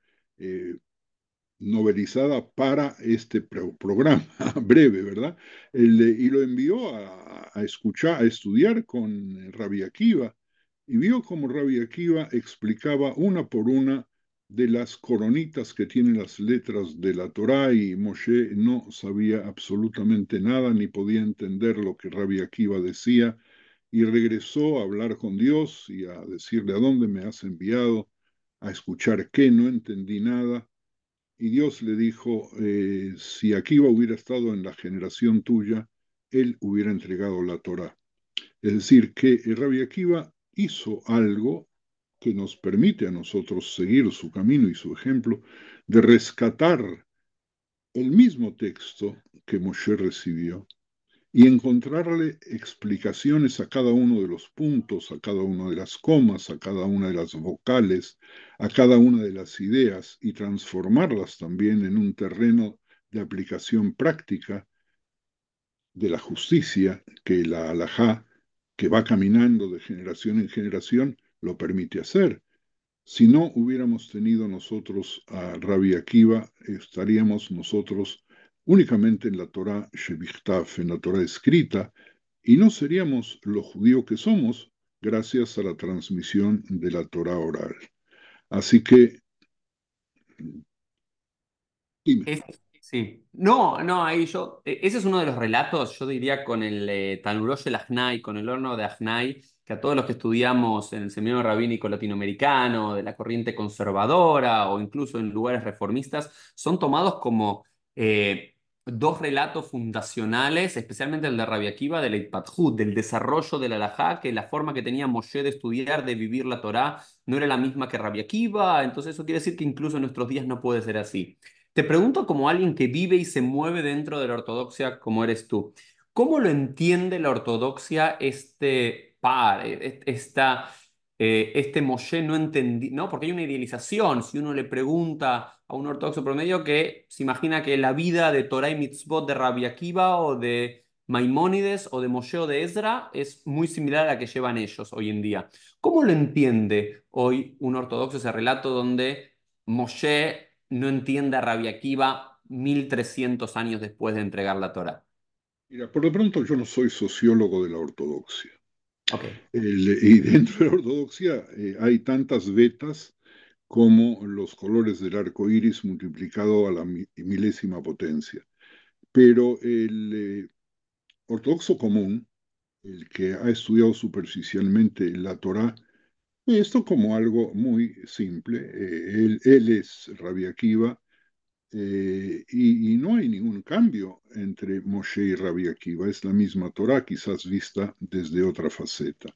novelizada para este programa breve, ¿verdad? y lo envió a, escuchar, a estudiar con Rabbi Akiva y vio como Rabbi Akiva explicaba una por una de las coronitas que tienen las letras de la Torá y Moshe no sabía absolutamente nada ni podía entender lo que Rabbi Akiva decía y regresó a hablar con Dios y a decirle a dónde me has enviado, a escuchar qué, no entendí nada y Dios le dijo, eh, si Akiva hubiera estado en la generación tuya, él hubiera entregado la Torah. Es decir, que Rabbi Akiva hizo algo que nos permite a nosotros seguir su camino y su ejemplo de rescatar el mismo texto que Moshe recibió y encontrarle explicaciones a cada uno de los puntos, a cada una de las comas, a cada una de las vocales, a cada una de las ideas y transformarlas también en un terreno de aplicación práctica de la justicia que la alajá, que va caminando de generación en generación, lo permite hacer. Si no hubiéramos tenido nosotros a Rabbi Akiva, estaríamos nosotros únicamente en la Torah Shevichtaf, en la Torah escrita, y no seríamos los judíos que somos gracias a la transmisión de la Torah oral. Así que, sí, no, no, ahí yo, e, ese es uno de los relatos, yo diría con el eh, Tanurosh el Ahnai, con el horno de Ahnai, que a todos los que estudiamos en el seminario rabínico latinoamericano, de la corriente conservadora o incluso en lugares reformistas, son tomados como eh, dos relatos fundacionales, especialmente el de Rabbi Akiva, del Eitpathut, del desarrollo de la Alajá, que la forma que tenía Moshe de estudiar, de vivir la Torá, no era la misma que Rabbi Akiva, entonces eso quiere decir que incluso en nuestros días no puede ser así. Te pregunto como alguien que vive y se mueve dentro de la ortodoxia como eres tú. ¿Cómo lo entiende la ortodoxia este par, e, e, esta, eh, este Moshe no entendí, ¿no? Porque hay una idealización. Si uno le pregunta a un ortodoxo promedio que se imagina que la vida de Torah y Mitzvot de Rabbi Akiva o de Maimónides o de Moshe o de Ezra es muy similar a la que llevan ellos hoy en día. ¿Cómo lo entiende hoy un ortodoxo ese relato donde Moshe no entiende a Rabbi Akiva 1300 años después de entregar la Torah? Mira, por lo pronto yo no soy sociólogo de la ortodoxia. Y dentro de la ortodoxia eh, hay tantas vetas como los colores del arco iris multiplicado a la milésima potencia. Pero el eh, ortodoxo común, el que ha estudiado superficialmente la ve esto como algo muy simple. Eh, él, es Rabbi Akiva, eh, y, y, no hay ningún cambio entre Moshe y Rabbi Akiva, es la misma Torah, quizás vista desde otra faceta.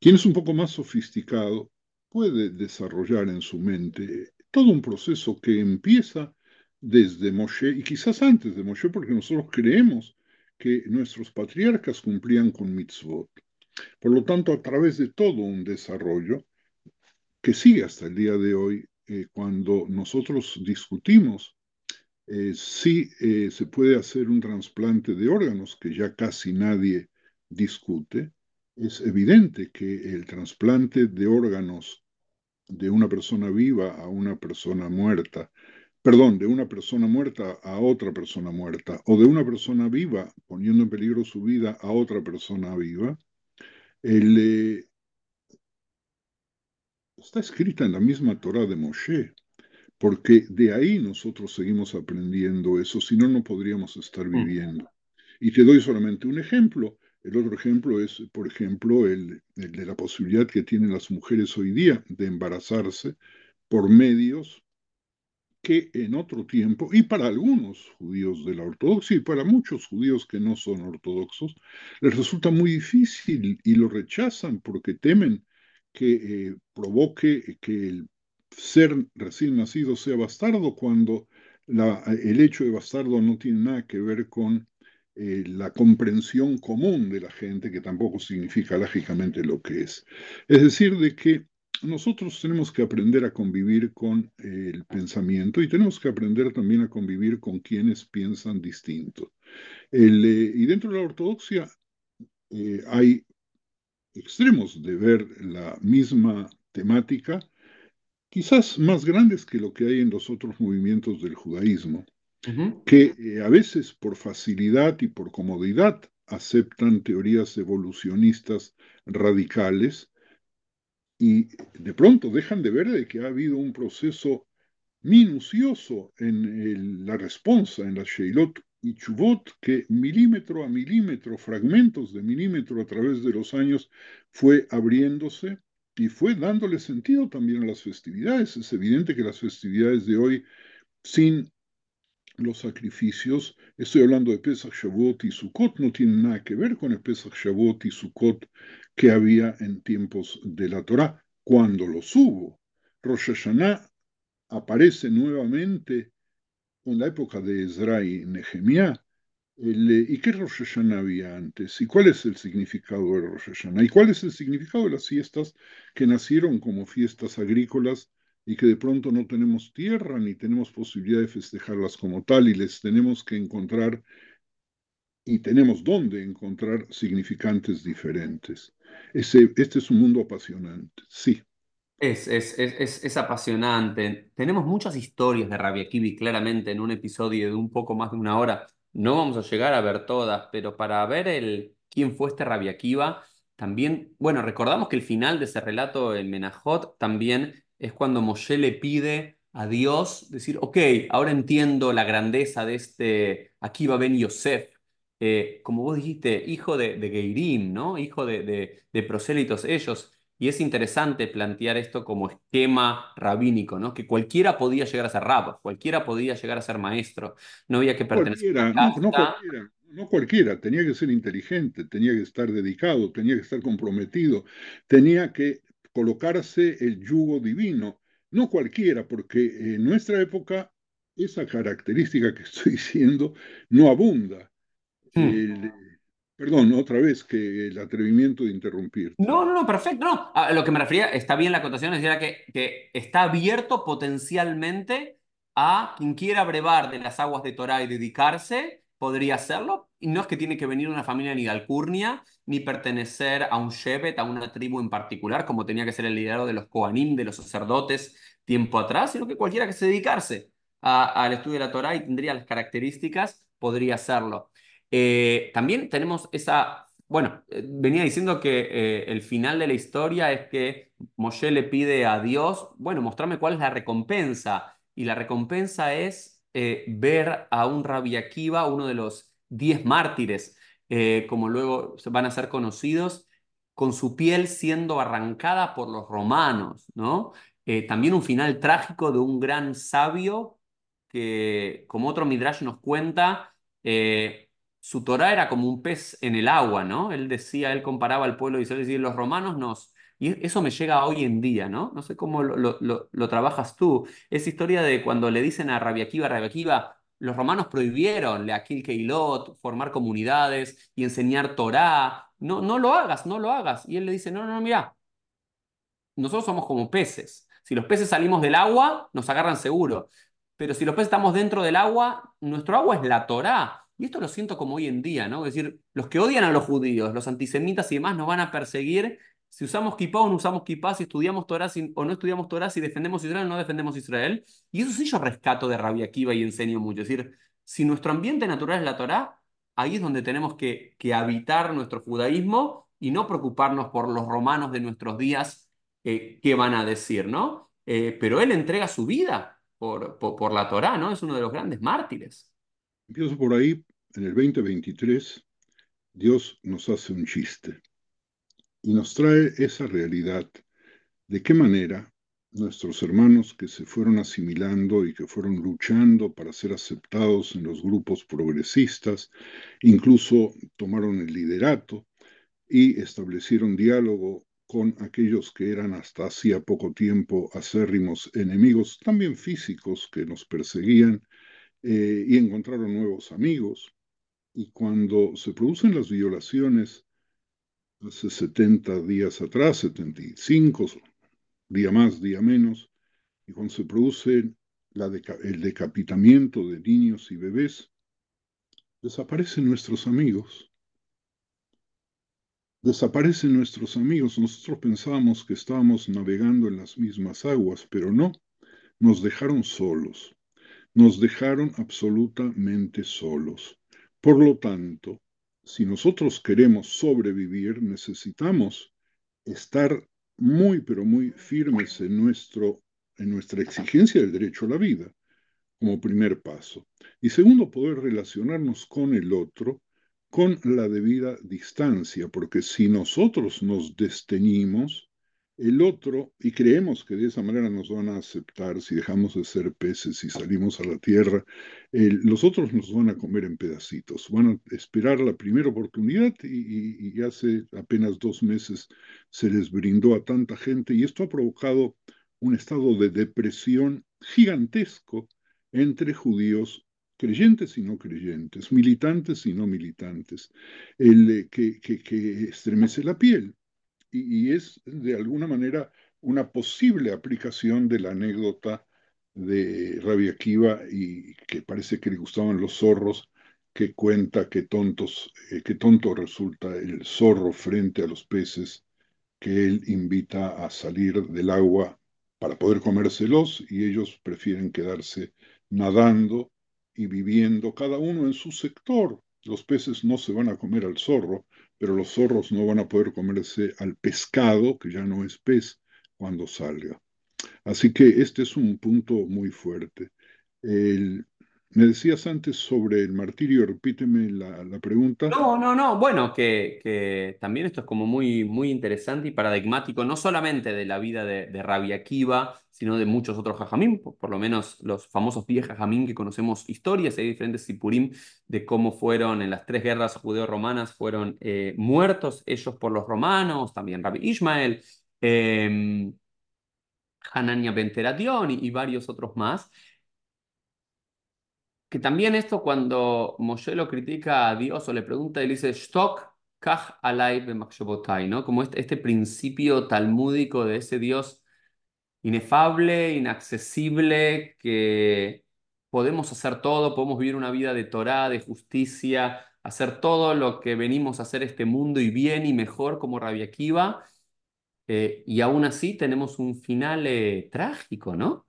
Quien es un poco más sofisticado puede desarrollar en su mente todo un proceso que empieza desde Moshe y quizás antes de Moshe, porque nosotros creemos que nuestros patriarcas cumplían con mitzvot. Por lo tanto, a través de todo un desarrollo que sigue hasta el día de hoy, eh, cuando nosotros discutimos eh, si eh, se puede hacer un trasplante de órganos, que ya casi nadie discute, es evidente que el trasplante de órganos de una persona viva a una persona muerta, perdón, de una persona muerta a otra persona muerta, o de una persona viva poniendo en peligro su vida a otra persona viva, el, está escrita en la misma Torah de Moshe, porque de ahí nosotros seguimos aprendiendo eso, si no, no podríamos estar mm. viviendo. Y te doy solamente un ejemplo. El otro ejemplo es, por ejemplo, el, el, de la posibilidad que tienen las mujeres hoy día de embarazarse por medios que en otro tiempo, y para algunos judíos de la ortodoxia y para muchos judíos que no son ortodoxos, les resulta muy difícil y lo rechazan porque temen que eh, provoque que el ser recién nacido sea bastardo cuando el hecho de bastardo no tiene nada que ver con eh, la comprensión común de la gente, que tampoco significa lógicamente lo que es. Es decir, de que nosotros tenemos que aprender a convivir con eh, el pensamiento y tenemos que aprender también a convivir con quienes piensan distinto. Y dentro de la ortodoxia hay extremos de ver la misma temática, quizás más grandes que lo que hay en los otros movimientos del judaísmo, que eh, a veces por facilidad y por comodidad aceptan teorías evolucionistas radicales y de pronto dejan de ver de que ha habido un proceso minucioso en la respuesta, en la Sheilot y Chubot, que milímetro a milímetro, fragmentos de milímetro a través de los años, fue abriéndose y fue dándole sentido también a las festividades. Es evidente que las festividades de hoy, sin los sacrificios, estoy hablando de Pesach, Shavuot y Sukkot, no tienen nada que ver con el Pesach, Shavuot y Sukkot que había en tiempos de la Torá, cuando los hubo. Rosh Hashanah aparece nuevamente en la época de Ezra y Nehemiah, eh, ¿y qué Rosh Hashanah había antes? ¿Y cuál es el significado de Rosh Hashanah? ¿Y cuál es el significado de las fiestas que nacieron como fiestas agrícolas y que de pronto no tenemos tierra ni tenemos posibilidad de festejarlas como tal y les tenemos que encontrar y tenemos dónde encontrar significantes diferentes? Este es un mundo apasionante, sí. Es, es, es, es, apasionante. Tenemos muchas historias de Rabia claramente, en un episodio de un poco más de una hora. No vamos a llegar a ver todas, pero para ver el quién fue este Rabia Kiva, también, bueno, recordamos que el final de ese relato, el Menajot, también es cuando Moshe le pide a Dios decir, ok, ahora entiendo la grandeza de este Akiva Ben Yosef, eh, como vos dijiste, hijo de, de Geirim, ¿no? Hijo de, de, de prosélitos ellos. Y es interesante plantear esto como esquema rabínico, ¿no? Que cualquiera podía llegar a ser rab, cualquiera podía llegar a ser maestro, no había que pertenecer a no, no, cualquiera, no cualquiera, tenía que ser inteligente, tenía que estar dedicado, tenía que estar comprometido, tenía que colocarse el yugo divino, no cualquiera, porque en nuestra época esa característica que estoy diciendo no abunda. Hmm. El, perdón, otra vez que el atrevimiento de interrumpirte. No, no, no, perfecto. No. A lo que me refería, está bien la acotación, es decir, que, que está abierto potencialmente a quien quiera brevar de las aguas de Torah y dedicarse, podría hacerlo. Y no es que tiene que venir una familia ni de alcurnia, ni pertenecer a un Shevet, a una tribu en particular, como tenía que ser el liderazgo de los Kohanim, de los sacerdotes tiempo atrás, sino que cualquiera que se dedicarse al estudio de la Torah y tendría las características, podría hacerlo. Eh, también tenemos esa, bueno, eh, venía diciendo que eh, el final de la historia es que Moshe le pide a Dios, bueno, mostrarme cuál es la recompensa. Y la recompensa es ver a un Rabbi uno de los diez mártires, como luego van a ser conocidos, con su piel siendo arrancada por los romanos, ¿no? también un final trágico de un gran sabio que, como otro Midrash nos cuenta, su Torah era como un pez en el agua, ¿no? Él decía, él comparaba al pueblo de Israel y los romanos nos... Y eso me llega hoy en día, ¿no? No sé cómo lo, trabajas tú. Esa historia de cuando le dicen a Rabia Akiva, los romanos prohibieron Leakil Keilot, formar comunidades y enseñar Torah. No, no lo hagas, no lo hagas. Y él le dice, no, no, no, mira, nosotros somos como peces. Si los peces salimos del agua, nos agarran seguro pero si los peces estamos dentro del agua, nuestro agua es la Torá. Y esto lo siento como hoy en día, ¿no? Es decir, los que odian a los judíos, los antisemitas y demás, nos van a perseguir si usamos kippah o no usamos kippah, si estudiamos Torah o no estudiamos Torah, si defendemos Israel o no defendemos Israel. Y eso sí yo rescato de Rabia Akiva y enseño mucho. Es decir, si nuestro ambiente natural es la Torah, ahí es donde tenemos que, habitar nuestro judaísmo y no preocuparnos por los romanos de nuestros días, eh, qué van a decir, ¿no? Eh, pero él entrega su vida por, la Torá, ¿no? Es uno de los grandes mártires. Empiezo por ahí, en el 2023, Dios nos hace un chiste y nos trae esa realidad. ¿De qué manera nuestros hermanos que se fueron asimilando y que fueron luchando para ser aceptados en los grupos progresistas, incluso tomaron el liderato y establecieron diálogo con aquellos que eran hasta hacía poco tiempo acérrimos enemigos, también físicos, que nos perseguían, eh, y encontraron nuevos amigos. Y cuando se producen las violaciones, hace 70 días atrás, 75, día más, día menos, y cuando se produce el decapitamiento de niños y bebés, desaparecen nuestros amigos Desaparecen nuestros amigos. Nosotros pensábamos que estábamos navegando en las mismas aguas, pero no. Nos dejaron solos. Nos dejaron absolutamente solos. Por lo tanto, si nosotros queremos sobrevivir, necesitamos estar muy, pero muy firmes en, nuestro, en nuestra exigencia del derecho a la vida, como primer paso. Y segundo, poder relacionarnos con el otro con la debida distancia, porque si nosotros nos desteñimos, el otro, y creemos que de esa manera nos van a aceptar si dejamos de ser peces y salimos a la tierra, los otros nos van a comer en pedacitos, van a esperar la primera oportunidad y, y hace apenas dos meses se les brindó a tanta gente y esto ha provocado un estado de depresión gigantesco entre judíos creyentes y no creyentes, militantes y no militantes, el, eh, que, que, estremece la piel. Y, es de alguna manera una posible aplicación de la anécdota de Rabia Akiva y que parece que le gustaban los zorros, que cuenta que tontos, eh, que tonto resulta el zorro frente a los peces que él invita a salir del agua para poder comérselos y ellos prefieren quedarse nadando y viviendo cada uno en su sector. Los peces no se van a comer al zorro, pero los zorros no van a poder comerse al pescado, que ya no es pez, cuando salga. Así que este es un punto muy fuerte. El, me decías antes sobre el martirio, repíteme la, pregunta. No, no, no. Bueno, que, que, también esto es como muy, muy interesante y paradigmático, no solamente de la vida de, de Rabia Akiva, sino de muchos otros jajamín, por, lo menos los famosos 10 jajamín que conocemos historias, hay diferentes sipurim de cómo fueron en las tres guerras judeo-romanas, fueron eh, muertos ellos por los romanos, también Rabbi Ismael, eh, Hanania Ben y varios otros más. Que también esto cuando Moshe lo critica a Dios o le pregunta, él dice, Shtok kach alay ¿no? Como este, este principio talmúdico de ese Dios inefable, inaccesible, que podemos hacer todo, podemos vivir una vida de Torah, de justicia, hacer todo lo que venimos a hacer este mundo y bien y mejor como Rabia Akiva, eh, y aún así tenemos un final eh, trágico, ¿no?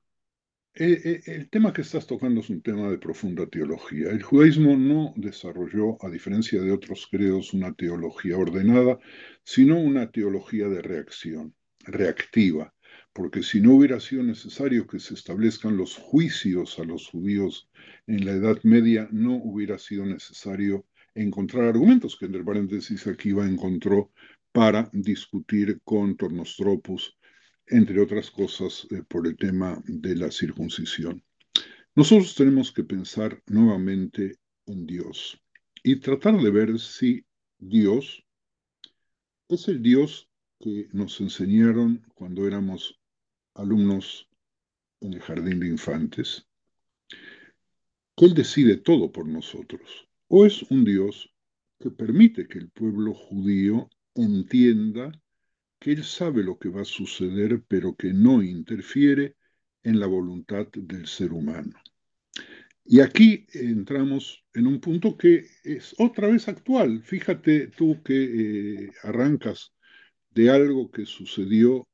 Eh, el tema que estás tocando es un tema de profunda teología. El judaísmo no desarrolló, a diferencia de otros credos, una teología ordenada, sino una teología de reacción, reactiva porque si no hubiera sido necesario que se establezcan los juicios a los judíos en la Edad Media, no hubiera sido necesario encontrar argumentos, que entre paréntesis aquí va encontró para discutir con Tornostropus, entre otras cosas, eh, por el tema de la circuncisión. Nosotros tenemos que pensar nuevamente en Dios y tratar de ver si Dios es el Dios que nos enseñaron cuando éramos alumnos en el jardín de infantes, que Él decide todo por nosotros, o es un Dios que permite que el pueblo judío entienda que Él sabe lo que va a suceder, pero que no interfiere en la voluntad del ser humano. Y aquí entramos en un punto que es otra vez actual. Fíjate tú que eh, arrancas de algo que sucedió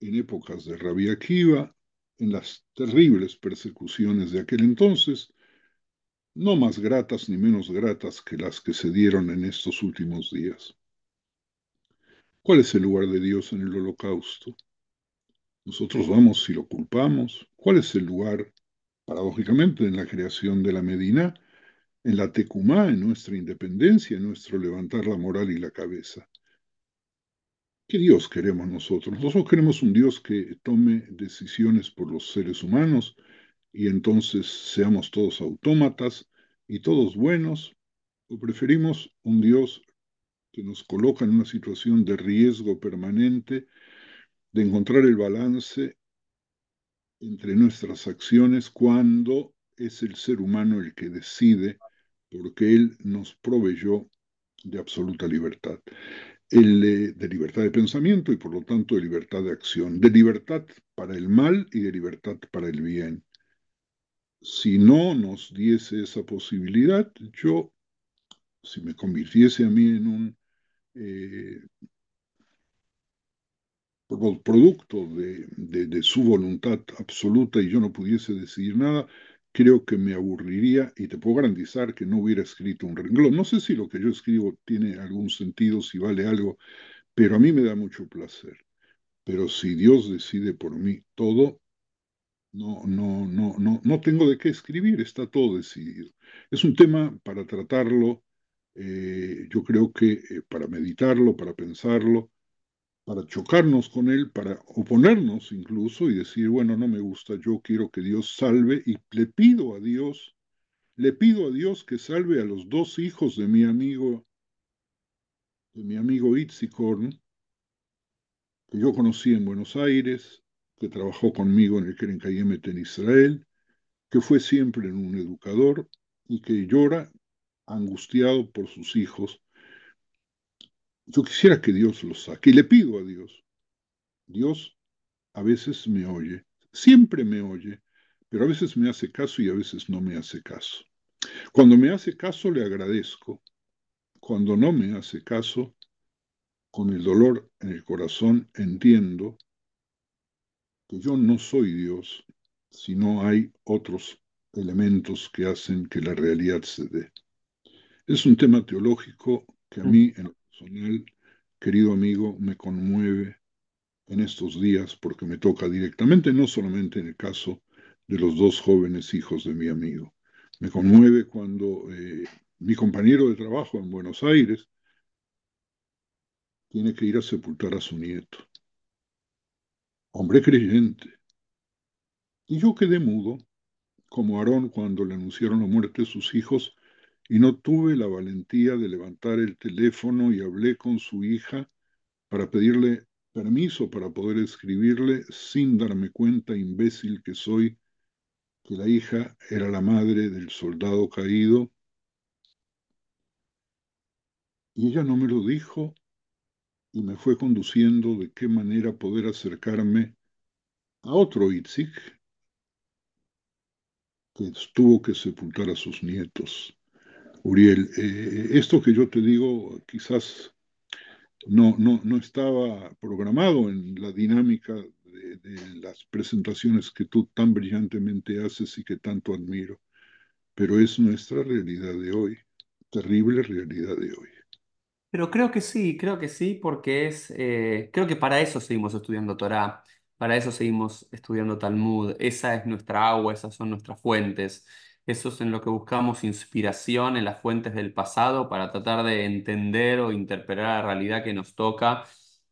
en épocas de Rabia Akiva, en las terribles persecuciones de aquel entonces, no más gratas ni menos gratas que las que se dieron en estos últimos días. ¿Cuál es el lugar de Dios en el holocausto? Nosotros vamos si lo culpamos. ¿Cuál es el lugar, paradójicamente, en la creación de la Medina, en la Tecumá, en nuestra independencia, en nuestro levantar la moral y la cabeza? ¿Qué Dios queremos nosotros? Nosotros queremos un Dios que tome decisiones por los seres humanos y entonces seamos todos autómatas y todos buenos, o preferimos un Dios que nos coloca en una situación de riesgo permanente, de encontrar el balance entre nuestras acciones cuando es el ser humano el que decide, porque Él nos proveyó de absoluta libertad el, de libertad de pensamiento y por lo tanto de libertad de acción, de libertad para el mal y de libertad para el bien. Si no nos diese esa posibilidad, yo, si me convirtiese a mí en un eh, producto de, de, su voluntad absoluta y yo no pudiese decidir nada, creo que me aburriría y te puedo garantizar que no hubiera escrito un renglón. No sé si lo que yo escribo tiene algún sentido, si vale algo, pero a mí me da mucho placer. Pero si Dios decide por mí todo, no, no, no, no, no tengo de qué escribir, está todo decidido. Es un tema para tratarlo, eh, yo creo que eh, para meditarlo, para pensarlo, para chocarnos con él, para oponernos incluso y decir, bueno, no me gusta, yo quiero que Dios salve y le pido a Dios, le pido a Dios que salve a los dos hijos de mi amigo, de mi amigo Itzikorn, que yo conocí en Buenos Aires, que trabajó conmigo en el Keren Kayemet en Israel, que fue siempre un educador y que llora angustiado por sus hijos yo quisiera que Dios lo saque y le pido a Dios. Dios a veces me oye, siempre me oye, pero a veces me hace caso y a veces no me hace caso. Cuando me hace caso le agradezco. Cuando no me hace caso, con el dolor en el corazón entiendo que yo no soy Dios, sino hay otros elementos que hacen que la realidad se dé. Es un tema teológico que a mí en personal, querido amigo, me conmueve en estos días porque me toca directamente, no solamente en el caso de los dos jóvenes hijos de mi amigo. Me conmueve cuando eh, mi compañero de trabajo en Buenos Aires tiene que ir a sepultar a su nieto. Hombre creyente. Y yo quedé mudo, como Aarón cuando le anunciaron la muerte de sus hijos, y no tuve la valentía de levantar el teléfono y hablé con su hija para pedirle permiso para poder escribirle sin darme cuenta, imbécil que soy, que la hija era la madre del soldado caído. Y ella no me lo dijo y me fue conduciendo de qué manera poder acercarme a otro Itzik que tuvo que sepultar a sus nietos. Uriel, eh, esto que yo te digo quizás no, no, no estaba programado en la dinámica de, de, las presentaciones que tú tan brillantemente haces y que tanto admiro, pero es nuestra realidad de hoy, terrible realidad de hoy. Pero creo que sí, creo que sí, porque es, eh, creo que para eso seguimos estudiando Torah, para eso seguimos estudiando Talmud, esa es nuestra agua, esas son nuestras fuentes. Eso es en lo que buscamos inspiración en las fuentes del pasado para tratar de entender o interpretar la realidad que nos toca.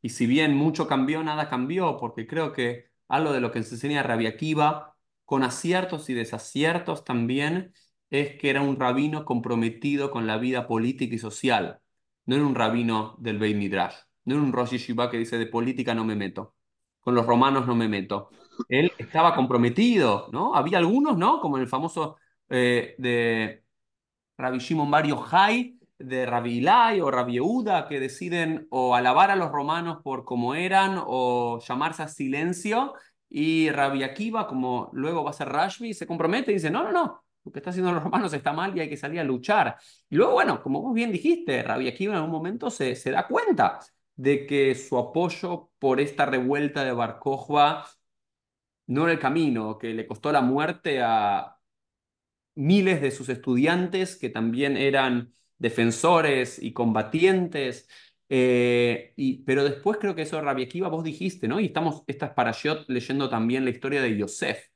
Y si bien mucho cambió, nada cambió, porque creo que algo de lo que se enseña Rabbi Akiva, con aciertos y desaciertos también, es que era un rabino comprometido con la vida política y social. No era un rabino del Beit Midrash, no era un Rosh Yeshiva que dice de política no me meto, con los romanos no me meto. Él estaba comprometido, ¿no? Había algunos, ¿no? Como en el famoso eh, de Rabbi Shimon Bar Yochai, de Rabbi Ilai o Rabbi Yehuda, que deciden o alabar a los romanos por cómo eran o llamarse a silencio, y Rabbi Akiva, como luego va a ser Rashbi, se compromete y dice, no, no, no, lo que está haciendo los romanos está mal y hay que salir a luchar. Y luego, bueno, como vos bien dijiste, Rabbi Akiva en algún momento se, se da cuenta de que su apoyo por esta revuelta de Bar no era el camino, que le costó la muerte a miles de sus estudiantes que también eran defensores y combatientes. Eh, y, pero después creo que eso de Rabbi Akiva vos dijiste, ¿no? Y estamos, estas parashot leyendo también la historia de Yosef.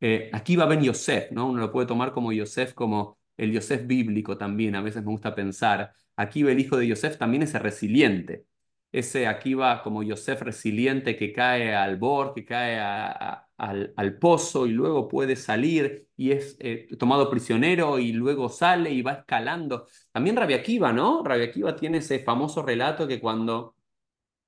Eh, Akiva ben Yosef, ¿no? Uno lo puede tomar como Yosef, como el Yosef bíblico también, a veces me gusta pensar. Akiva, el hijo de Yosef, también es resiliente. Ese Akiva como Yosef resiliente que cae al bord, que cae a, al, al, pozo y luego puede salir y es eh, tomado prisionero y luego sale y va escalando. También Rabbi Akiva, ¿no? Rabbi Akiva tiene ese famoso relato que cuando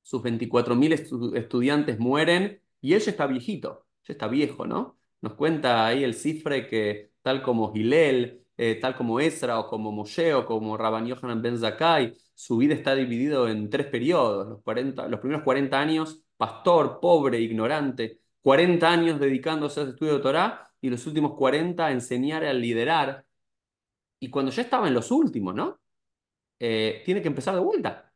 sus 24.000 estu estudiantes mueren y él ya está viejito, ya está viejo, ¿no? Nos cuenta ahí el cifre que tal como Gilel, eh, tal como Ezra o como Moshe o como Rabban Yohanan Ben Zakkai, su vida está dividido en tres periodos. Los, 40, los primeros 40 años, pastor, pobre, ignorante. 40 años dedicándose al estudio de Torah y los últimos 40 a enseñar a liderar. Y cuando ya estaba en los últimos, ¿no? Eh, tiene que empezar de vuelta.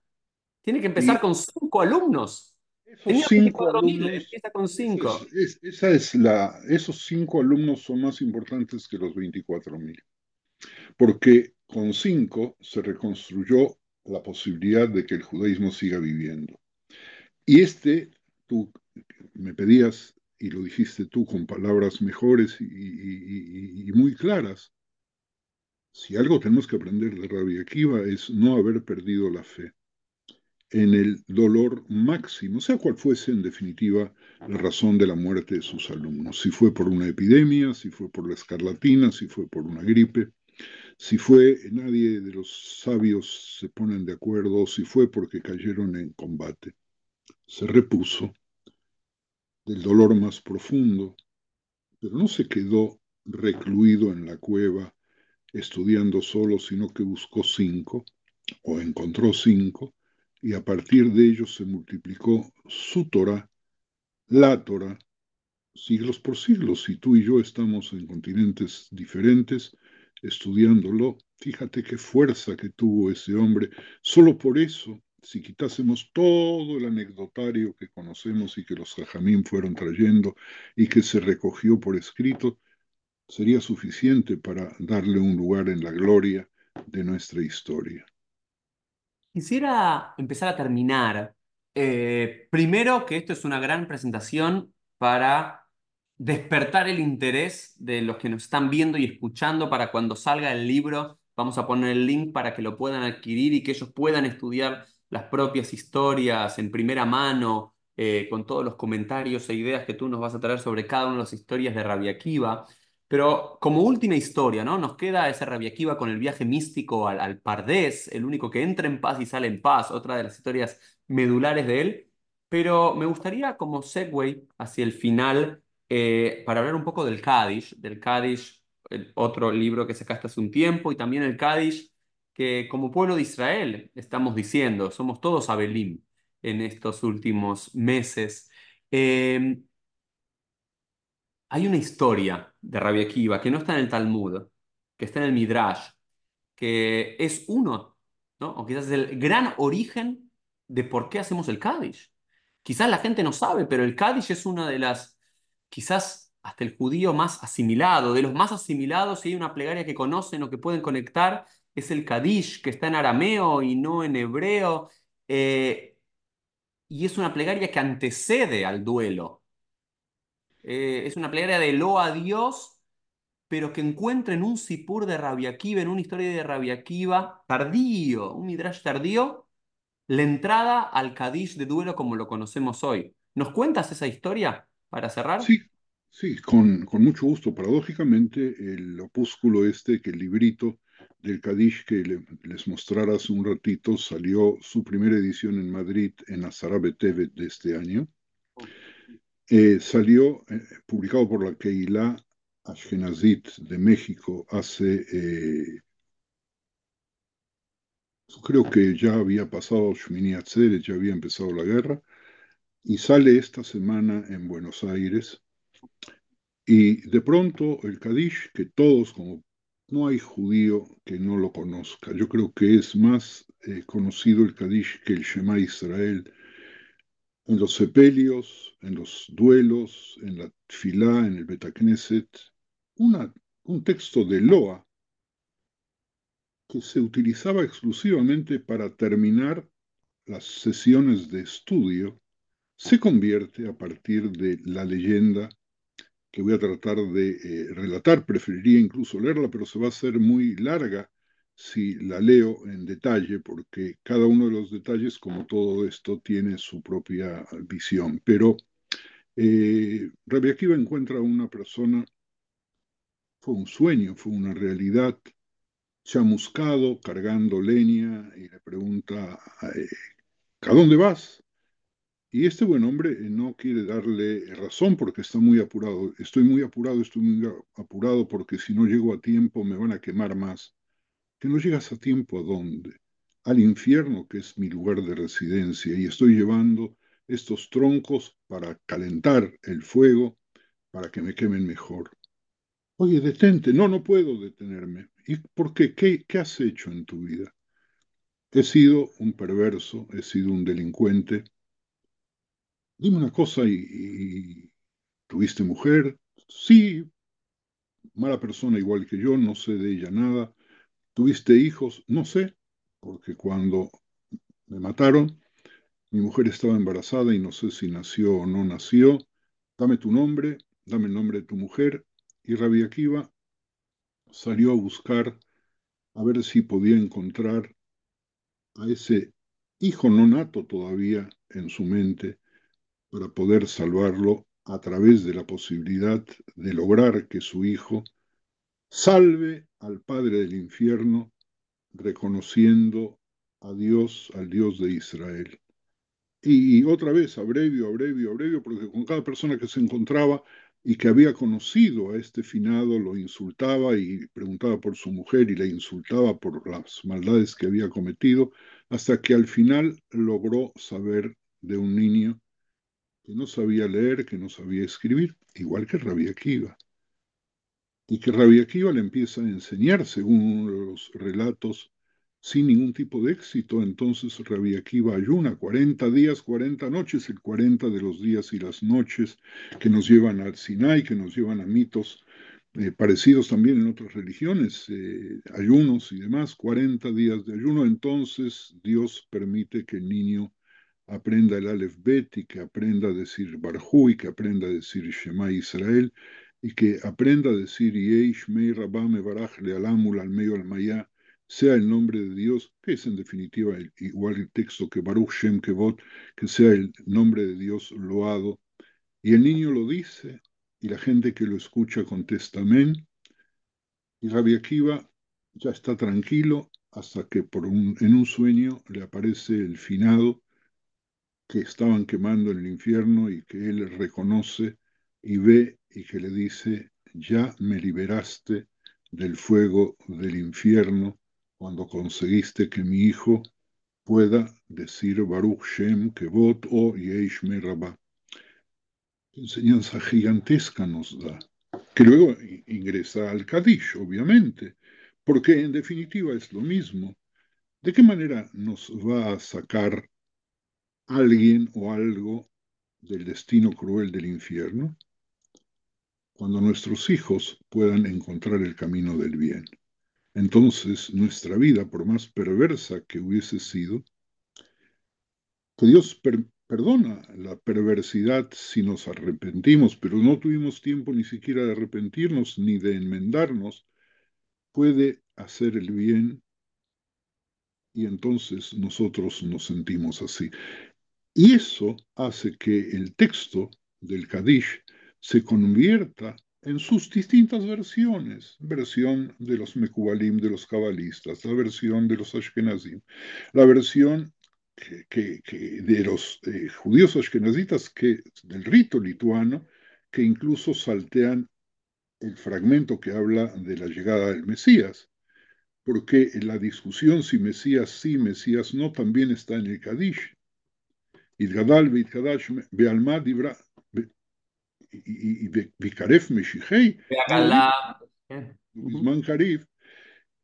Tiene que empezar con cinco alumnos. Esos cinco alumnos, empieza con cinco. Es, es, esa es la, esos cinco alumnos son más importantes que los 24 mil. Porque con cinco se reconstruyó la posibilidad de que el judaísmo siga viviendo. Y este, tú me pedías, y lo dijiste tú con palabras mejores y, muy claras, si algo tenemos que aprender de Rabbi Akiva es no haber perdido la fe en el dolor máximo, sea cual fuese en definitiva la razón de la muerte de sus alumnos, si fue por una epidemia, si fue por la escarlatina, si fue por una gripe, si fue, nadie de los sabios se ponen de acuerdo, si fue porque cayeron en combate. Se repuso del dolor más profundo, pero no se quedó recluido en la cueva estudiando solo, sino que buscó cinco, o encontró cinco, y a partir de ellos se multiplicó su Torah, la Torah, siglos por siglos. Si tú y yo estamos en continentes diferentes, estudiándolo, fíjate qué fuerza que tuvo ese hombre. Solo por eso, si quitásemos todo el anecdotario que conocemos y que los jajamín fueron trayendo y que se recogió por escrito, sería suficiente para darle un lugar en la gloria de nuestra historia. Quisiera empezar a terminar. Eh, primero que esto es una gran presentación para despertar el interés de los que nos están viendo y escuchando para cuando salga el libro. Vamos a poner el link para que lo puedan adquirir y que ellos puedan estudiar las propias historias en primera mano, eh, con todos los comentarios e ideas que tú nos vas a traer sobre cada una de las historias de Rabia Akiva. Pero como última historia, ¿no? Nos queda ese Rabia Akiva con el viaje místico al, al Pardés, el único que entra en paz y sale en paz, otra de las historias medulares de él. Pero me gustaría como segue hacia el final eh, para hablar un poco del Kaddish, del Kaddish, otro libro que sacaste hace un tiempo, y también el Kaddish que como pueblo de Israel estamos diciendo, somos todos Abelim en estos últimos meses. Eh, hay una historia de Rabbi Akiva que no está en el Talmud, que está en el Midrash, que es uno, ¿no? o quizás es el gran origen de por qué hacemos el Kaddish. Quizás la gente no sabe, pero el Kaddish es una de las, quizás hasta el judío más asimilado, de los más asimilados, si hay una plegaria que conocen o que pueden conectar, es el Kaddish, que está en arameo y no en hebreo, eh, y es una plegaria que antecede al duelo. Eh, es una plegaria de lo a Dios, pero que encuentra en un sipur de Rabia en una historia de Rabia tardío, un midrash tardío, la entrada al Kadish de duelo como lo conocemos hoy. ¿Nos cuentas esa historia para cerrar? Sí, sí, con, con mucho gusto. Paradójicamente, el opúsculo este, que el librito del Kadish que les mostrara hace un ratito, salió su primera edición en Madrid en Azarabe TV de este año. Eh, salió eh, publicado por la Keilah Ashkenazit de México hace, eh, creo que ya había pasado Shmini Atzeret, ya había empezado la guerra, y sale esta semana en Buenos Aires. Y de pronto el Kadish, que todos, como no hay judío que no lo conozca, yo creo que es más conocido el Kadish que el Shema Israel. En los sepelios, en los duelos, en la filá, en el Betacneset, un texto de Loa que se utilizaba exclusivamente para terminar las sesiones de estudio, se convierte a partir de la leyenda que voy a tratar de eh, relatar. Preferiría incluso leerla, pero se va a hacer muy larga si la leo en detalle, porque cada uno de los detalles, como todo esto, tiene su propia visión. Pero eh, encuentra a una persona, fue un sueño, fue una realidad, chamuscado, cargando leña, y le pregunta, eh, ¿a dónde vas? Y este buen hombre no quiere darle razón porque está muy apurado. Estoy muy apurado, estoy muy apurado porque si no llego a tiempo me van a quemar más que no llegas a tiempo a dónde, al infierno que es mi lugar de residencia y estoy llevando estos troncos para calentar el fuego para que me quemen mejor. Oye, detente, no, no puedo detenerme. ¿Y por? ¿Qué, qué has hecho en tu vida? He sido un perverso, he sido un delincuente. Dime una cosa, ¿y, tuviste mujer? Sí, mala persona igual que yo, no sé de ella nada. ¿Tuviste hijos? No sé, porque cuando me mataron, mi mujer estaba embarazada y no sé si nació o no nació. Dame tu nombre, dame el nombre de tu mujer. Y Rabbi Akiva salió a buscar a ver si podía encontrar a ese hijo no nato todavía en su mente para poder salvarlo a través de la posibilidad de lograr que su hijo salve al Padre del infierno, reconociendo a Dios, al Dios de Israel. Y, otra vez, abrevio, abrevio, abrevio, porque con cada persona que se encontraba y que había conocido a este finado, lo insultaba y preguntaba por su mujer y le insultaba por las maldades que había cometido, hasta que al final logró saber de un niño que no sabía leer, que no sabía escribir, igual que Rabia Akiva y que Rabbi Akiva le empieza a enseñar, según los relatos, sin ningún tipo de éxito. Entonces Rabbi Akiva ayuna 40 días, 40 noches, el 40 de los días y las noches que nos llevan al Sinai, que nos llevan a mitos eh, parecidos también en otras religiones, eh, ayunos y demás, 40 días de ayuno. Entonces Dios permite que el niño aprenda el Aleph Bet y que aprenda a decir Barjú y que aprenda a decir Shema Israel y que aprenda a decir Mei Rabame Baraj Lealamul al medio al sea el nombre de Dios, que es en definitiva igual el texto que Baruch Shem Kevot, que sea el nombre de Dios loado. Y el niño lo dice, y la gente que lo escucha contesta amén. Y Rabbi Akiva ya está tranquilo hasta que por un, en un sueño le aparece el finado que estaban quemando en el infierno y que él reconoce y ve y que le dice, ya me liberaste del fuego del infierno cuando conseguiste que mi hijo pueda decir Baruch Shem Kevot o Yeish Rabba. Enseñanza gigantesca nos da, que luego ingresa al Kadish, obviamente, porque en definitiva es lo mismo. ¿De qué manera nos va a sacar alguien o algo del destino cruel del infierno? Cuando nuestros hijos puedan encontrar el camino del bien. Entonces nuestra vida, por más perversa que hubiese sido, que Dios perdona la perversidad si nos arrepentimos, pero no tuvimos tiempo ni siquiera de arrepentirnos ni de enmendarnos, puede hacer el bien y entonces nosotros nos sentimos así. Y eso hace que el texto del Kadish se convierta en sus distintas versiones, versión de los Mekubalim, de los cabalistas, la versión de los Ashkenazim, la versión que, de los eh, judíos ashkenazitas que, del rito lituano, que incluso saltean el fragmento que habla de la llegada del Mesías porque la discusión si Mesías sí, Mesías no, también está en el Kadish. Bealma Dibra y Vikaref Meshihei.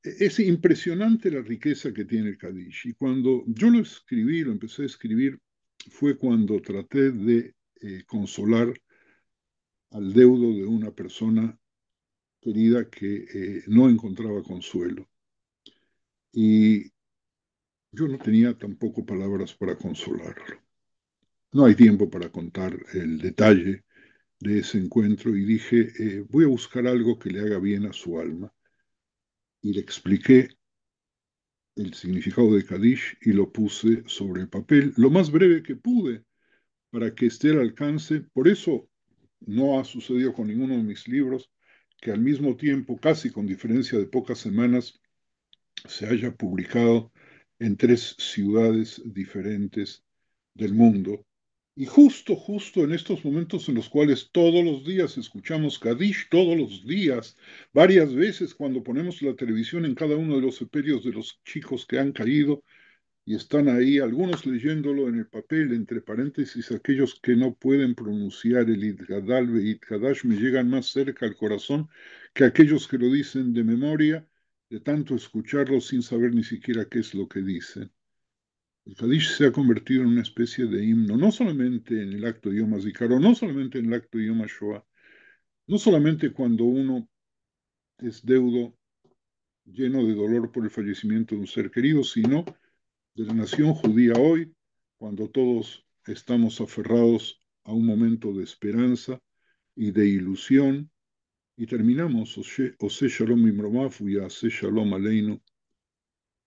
Es impresionante la riqueza que tiene el Kadish. Y cuando yo lo escribí, lo empecé a escribir, fue cuando traté de eh, consolar al deudo de una persona querida que eh, no encontraba consuelo. Y yo no tenía tampoco palabras para consolarlo. No hay tiempo para contar el detalle de ese encuentro y dije, eh, voy a buscar algo que le haga bien a su alma. Y le expliqué el significado de Kadish y lo puse sobre el papel lo más breve que pude para que esté al alcance. Por eso no ha sucedido con ninguno de mis libros que al mismo tiempo, casi con diferencia de pocas semanas, se haya publicado en tres ciudades diferentes del mundo. Y justo, justo en estos momentos en los cuales todos los días escuchamos Kadish, todos los días, varias veces cuando ponemos la televisión en cada uno de los sepelios de los chicos que han caído, y están ahí algunos leyéndolo en el papel, entre paréntesis, aquellos que no pueden pronunciar el Idgadal y me llegan más cerca al corazón que aquellos que lo dicen de memoria de tanto escucharlo sin saber ni siquiera qué es lo que dice. El Kadish se ha convertido en una especie de himno, no solamente en el acto de Yom Hazikaro, no solamente en el acto de Yom Shoah, no solamente cuando uno es deudo lleno de dolor por el fallecimiento de un ser querido, sino de la nación judía hoy, cuando todos estamos aferrados a un momento de esperanza y de ilusión y terminamos, Ose Shalom Imromafu y Shalom Aleinu.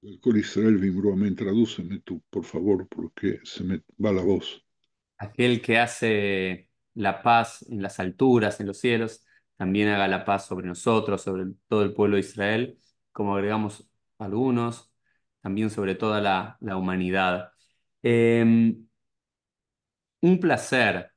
El Israel Vimroamén, tradúceme tú, por favor, porque se me va la voz. Aquel que hace la paz en las alturas, en los cielos, también haga la paz sobre nosotros, sobre todo el pueblo de Israel, como agregamos algunos, también sobre toda la, la humanidad. Em, un placer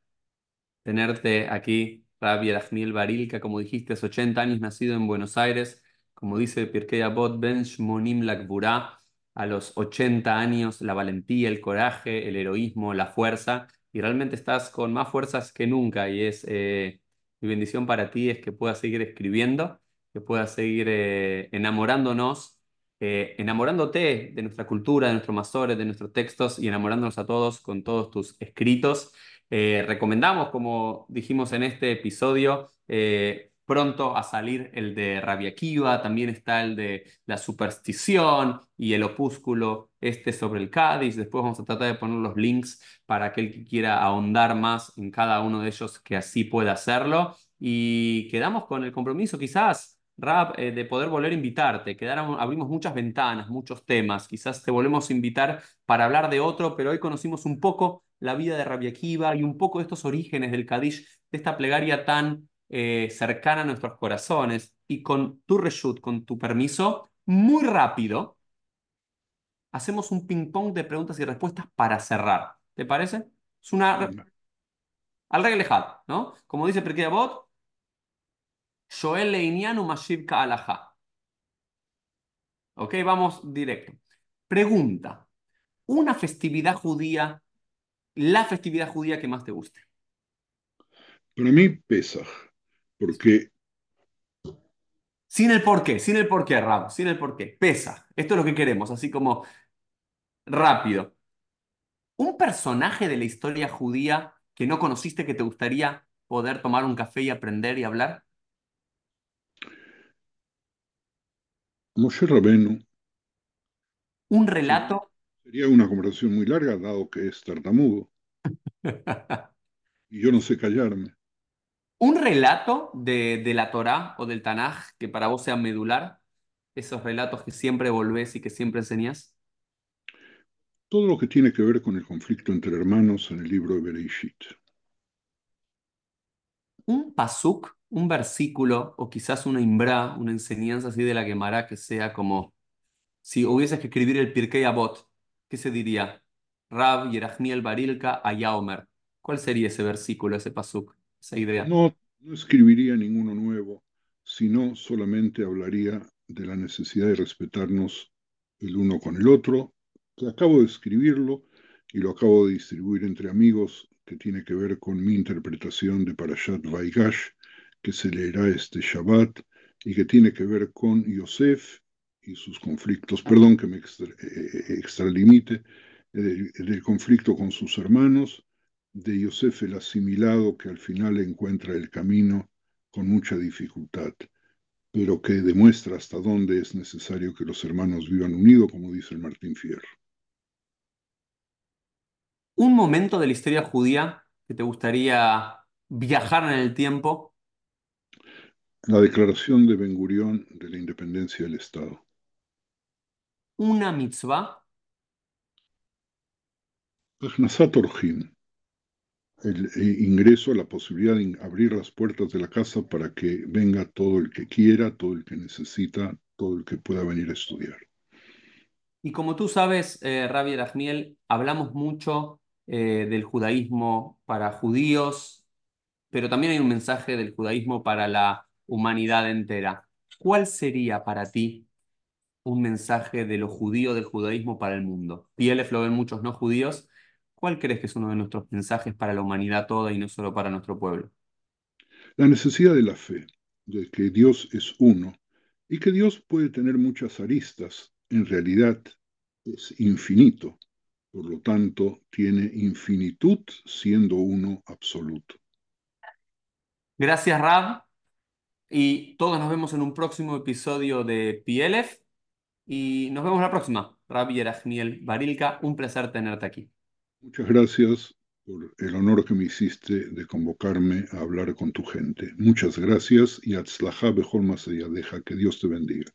tenerte aquí Rabbi Arachmiel Barilka, como dijiste, hace 80 años nacido en Buenos Aires, como dice Pirkei Abot Ben Shmonim Lakbura, a los 80 años la valentía, el coraje, el heroísmo, la fuerza, y realmente estás con más fuerzas que nunca, y es eh, mi bendición para ti es que puedas seguir escribiendo, que puedas seguir eh, enamorándonos, eh, enamorándote de nuestra cultura, de nuestros masores, de nuestros textos, y enamorándonos a todos con todos tus escritos. Recomendamos, como dijimos en este episodio, pronto a salir el de Rabia Kiva, también está el de la superstición y el opúsculo este sobre el Cádiz. Después vamos a tratar de poner los links para aquel que quiera ahondar más en cada uno de ellos que así pueda hacerlo. Y quedamos con el compromiso quizás Rap, eh, de poder volver a invitarte. Quedaron, abrimos muchas ventanas, muchos temas. Quizás te volvemos a invitar para hablar de otro, pero hoy conocimos un poco la vida de Rabia Akiva y un poco estos orígenes del Kadish, de esta plegaria tan eh, cercana a nuestros corazones. Y con tu reshut, con tu permiso, muy rápido, hacemos un ping-pong de preguntas y respuestas para cerrar. ¿Te parece? Es una... Al reglejad, ¿no? Como dice Perkei Bot, Joel Leinianu Mashiv Ka'alaha. Ok, vamos directo. Pregunta. Una festividad judía, la festividad judía que más te guste. Para mí, Pesaj, porque Sin el porqué, sin el porqué, Rab, sin el porqué. Pesa. Esto es lo que queremos, así como rápido. Un personaje de la historia judía que no conociste que te gustaría poder tomar un café y aprender y hablar. Moshe Rabenu Un relato. sería una conversación muy larga, dado que es tartamudo, y yo no sé callarme. Un relato de, de la Torá o del Tanaj que para vos sea medular. Esos relatos que siempre volvés y que siempre enseñás. Todo lo que tiene que ver con el conflicto entre hermanos en el libro de Bereishit. Un pasuk, un versículo o quizás una imbra, una enseñanza así de la Gemara que sea como si hubieses que escribir el Pirkei Avot, ¿qué se diría? Rab, Yerachmiel, Barilka, Ayaomer. ¿Cuál sería ese versículo, ese pasuk, No, no escribiría ninguno nuevo, sino solamente hablaría de la necesidad de respetarnos el uno con el otro, que acabo de escribirlo y lo acabo de distribuir entre amigos, que tiene que ver con mi interpretación de Parashat Vaigash, que se leerá este Shabbat, y que tiene que ver con Yosef y sus conflictos, perdón que me extra, eh, extralimite, del, del conflicto con sus hermanos, de Yosef el asimilado que al final encuentra el camino con mucha dificultad, pero que demuestra hasta dónde es necesario que los hermanos vivan unidos, como dice el Martín Fierro. Un momento de la historia judía que te gustaría viajar en el tiempo. La declaración de Ben Gurión de la independencia del Estado. Una mitzvah. Orjim, el ingreso, la posibilidad de abrir las puertas de la casa para que venga todo el que quiera, todo el que necesita, todo el que pueda venir a estudiar. Y como tú sabes, eh, Rabbi Rachmiel, hablamos mucho eh, del judaísmo para judíos, pero también hay un mensaje del judaísmo para la humanidad entera. ¿Cuál sería para ti un mensaje de lo judío del judaísmo para el mundo? PLF lo ven muchos no judíos. ¿Cuál crees que es uno de nuestros mensajes para la humanidad toda y no solo para nuestro pueblo? La necesidad de la fe, de que Dios es uno y que Dios puede tener muchas aristas, en realidad es infinito, por lo tanto tiene infinitud siendo uno absoluto. Gracias, Rab. Y todos nos vemos en un próximo episodio de PLF. Y nos vemos la próxima. Rab Yerachmiel Barilka, un placer tenerte aquí. Muchas gracias por el honor que me hiciste de convocarme a hablar con tu gente. Muchas gracias y Atzlajá Bejol Maseyadeja. Que Dios te bendiga.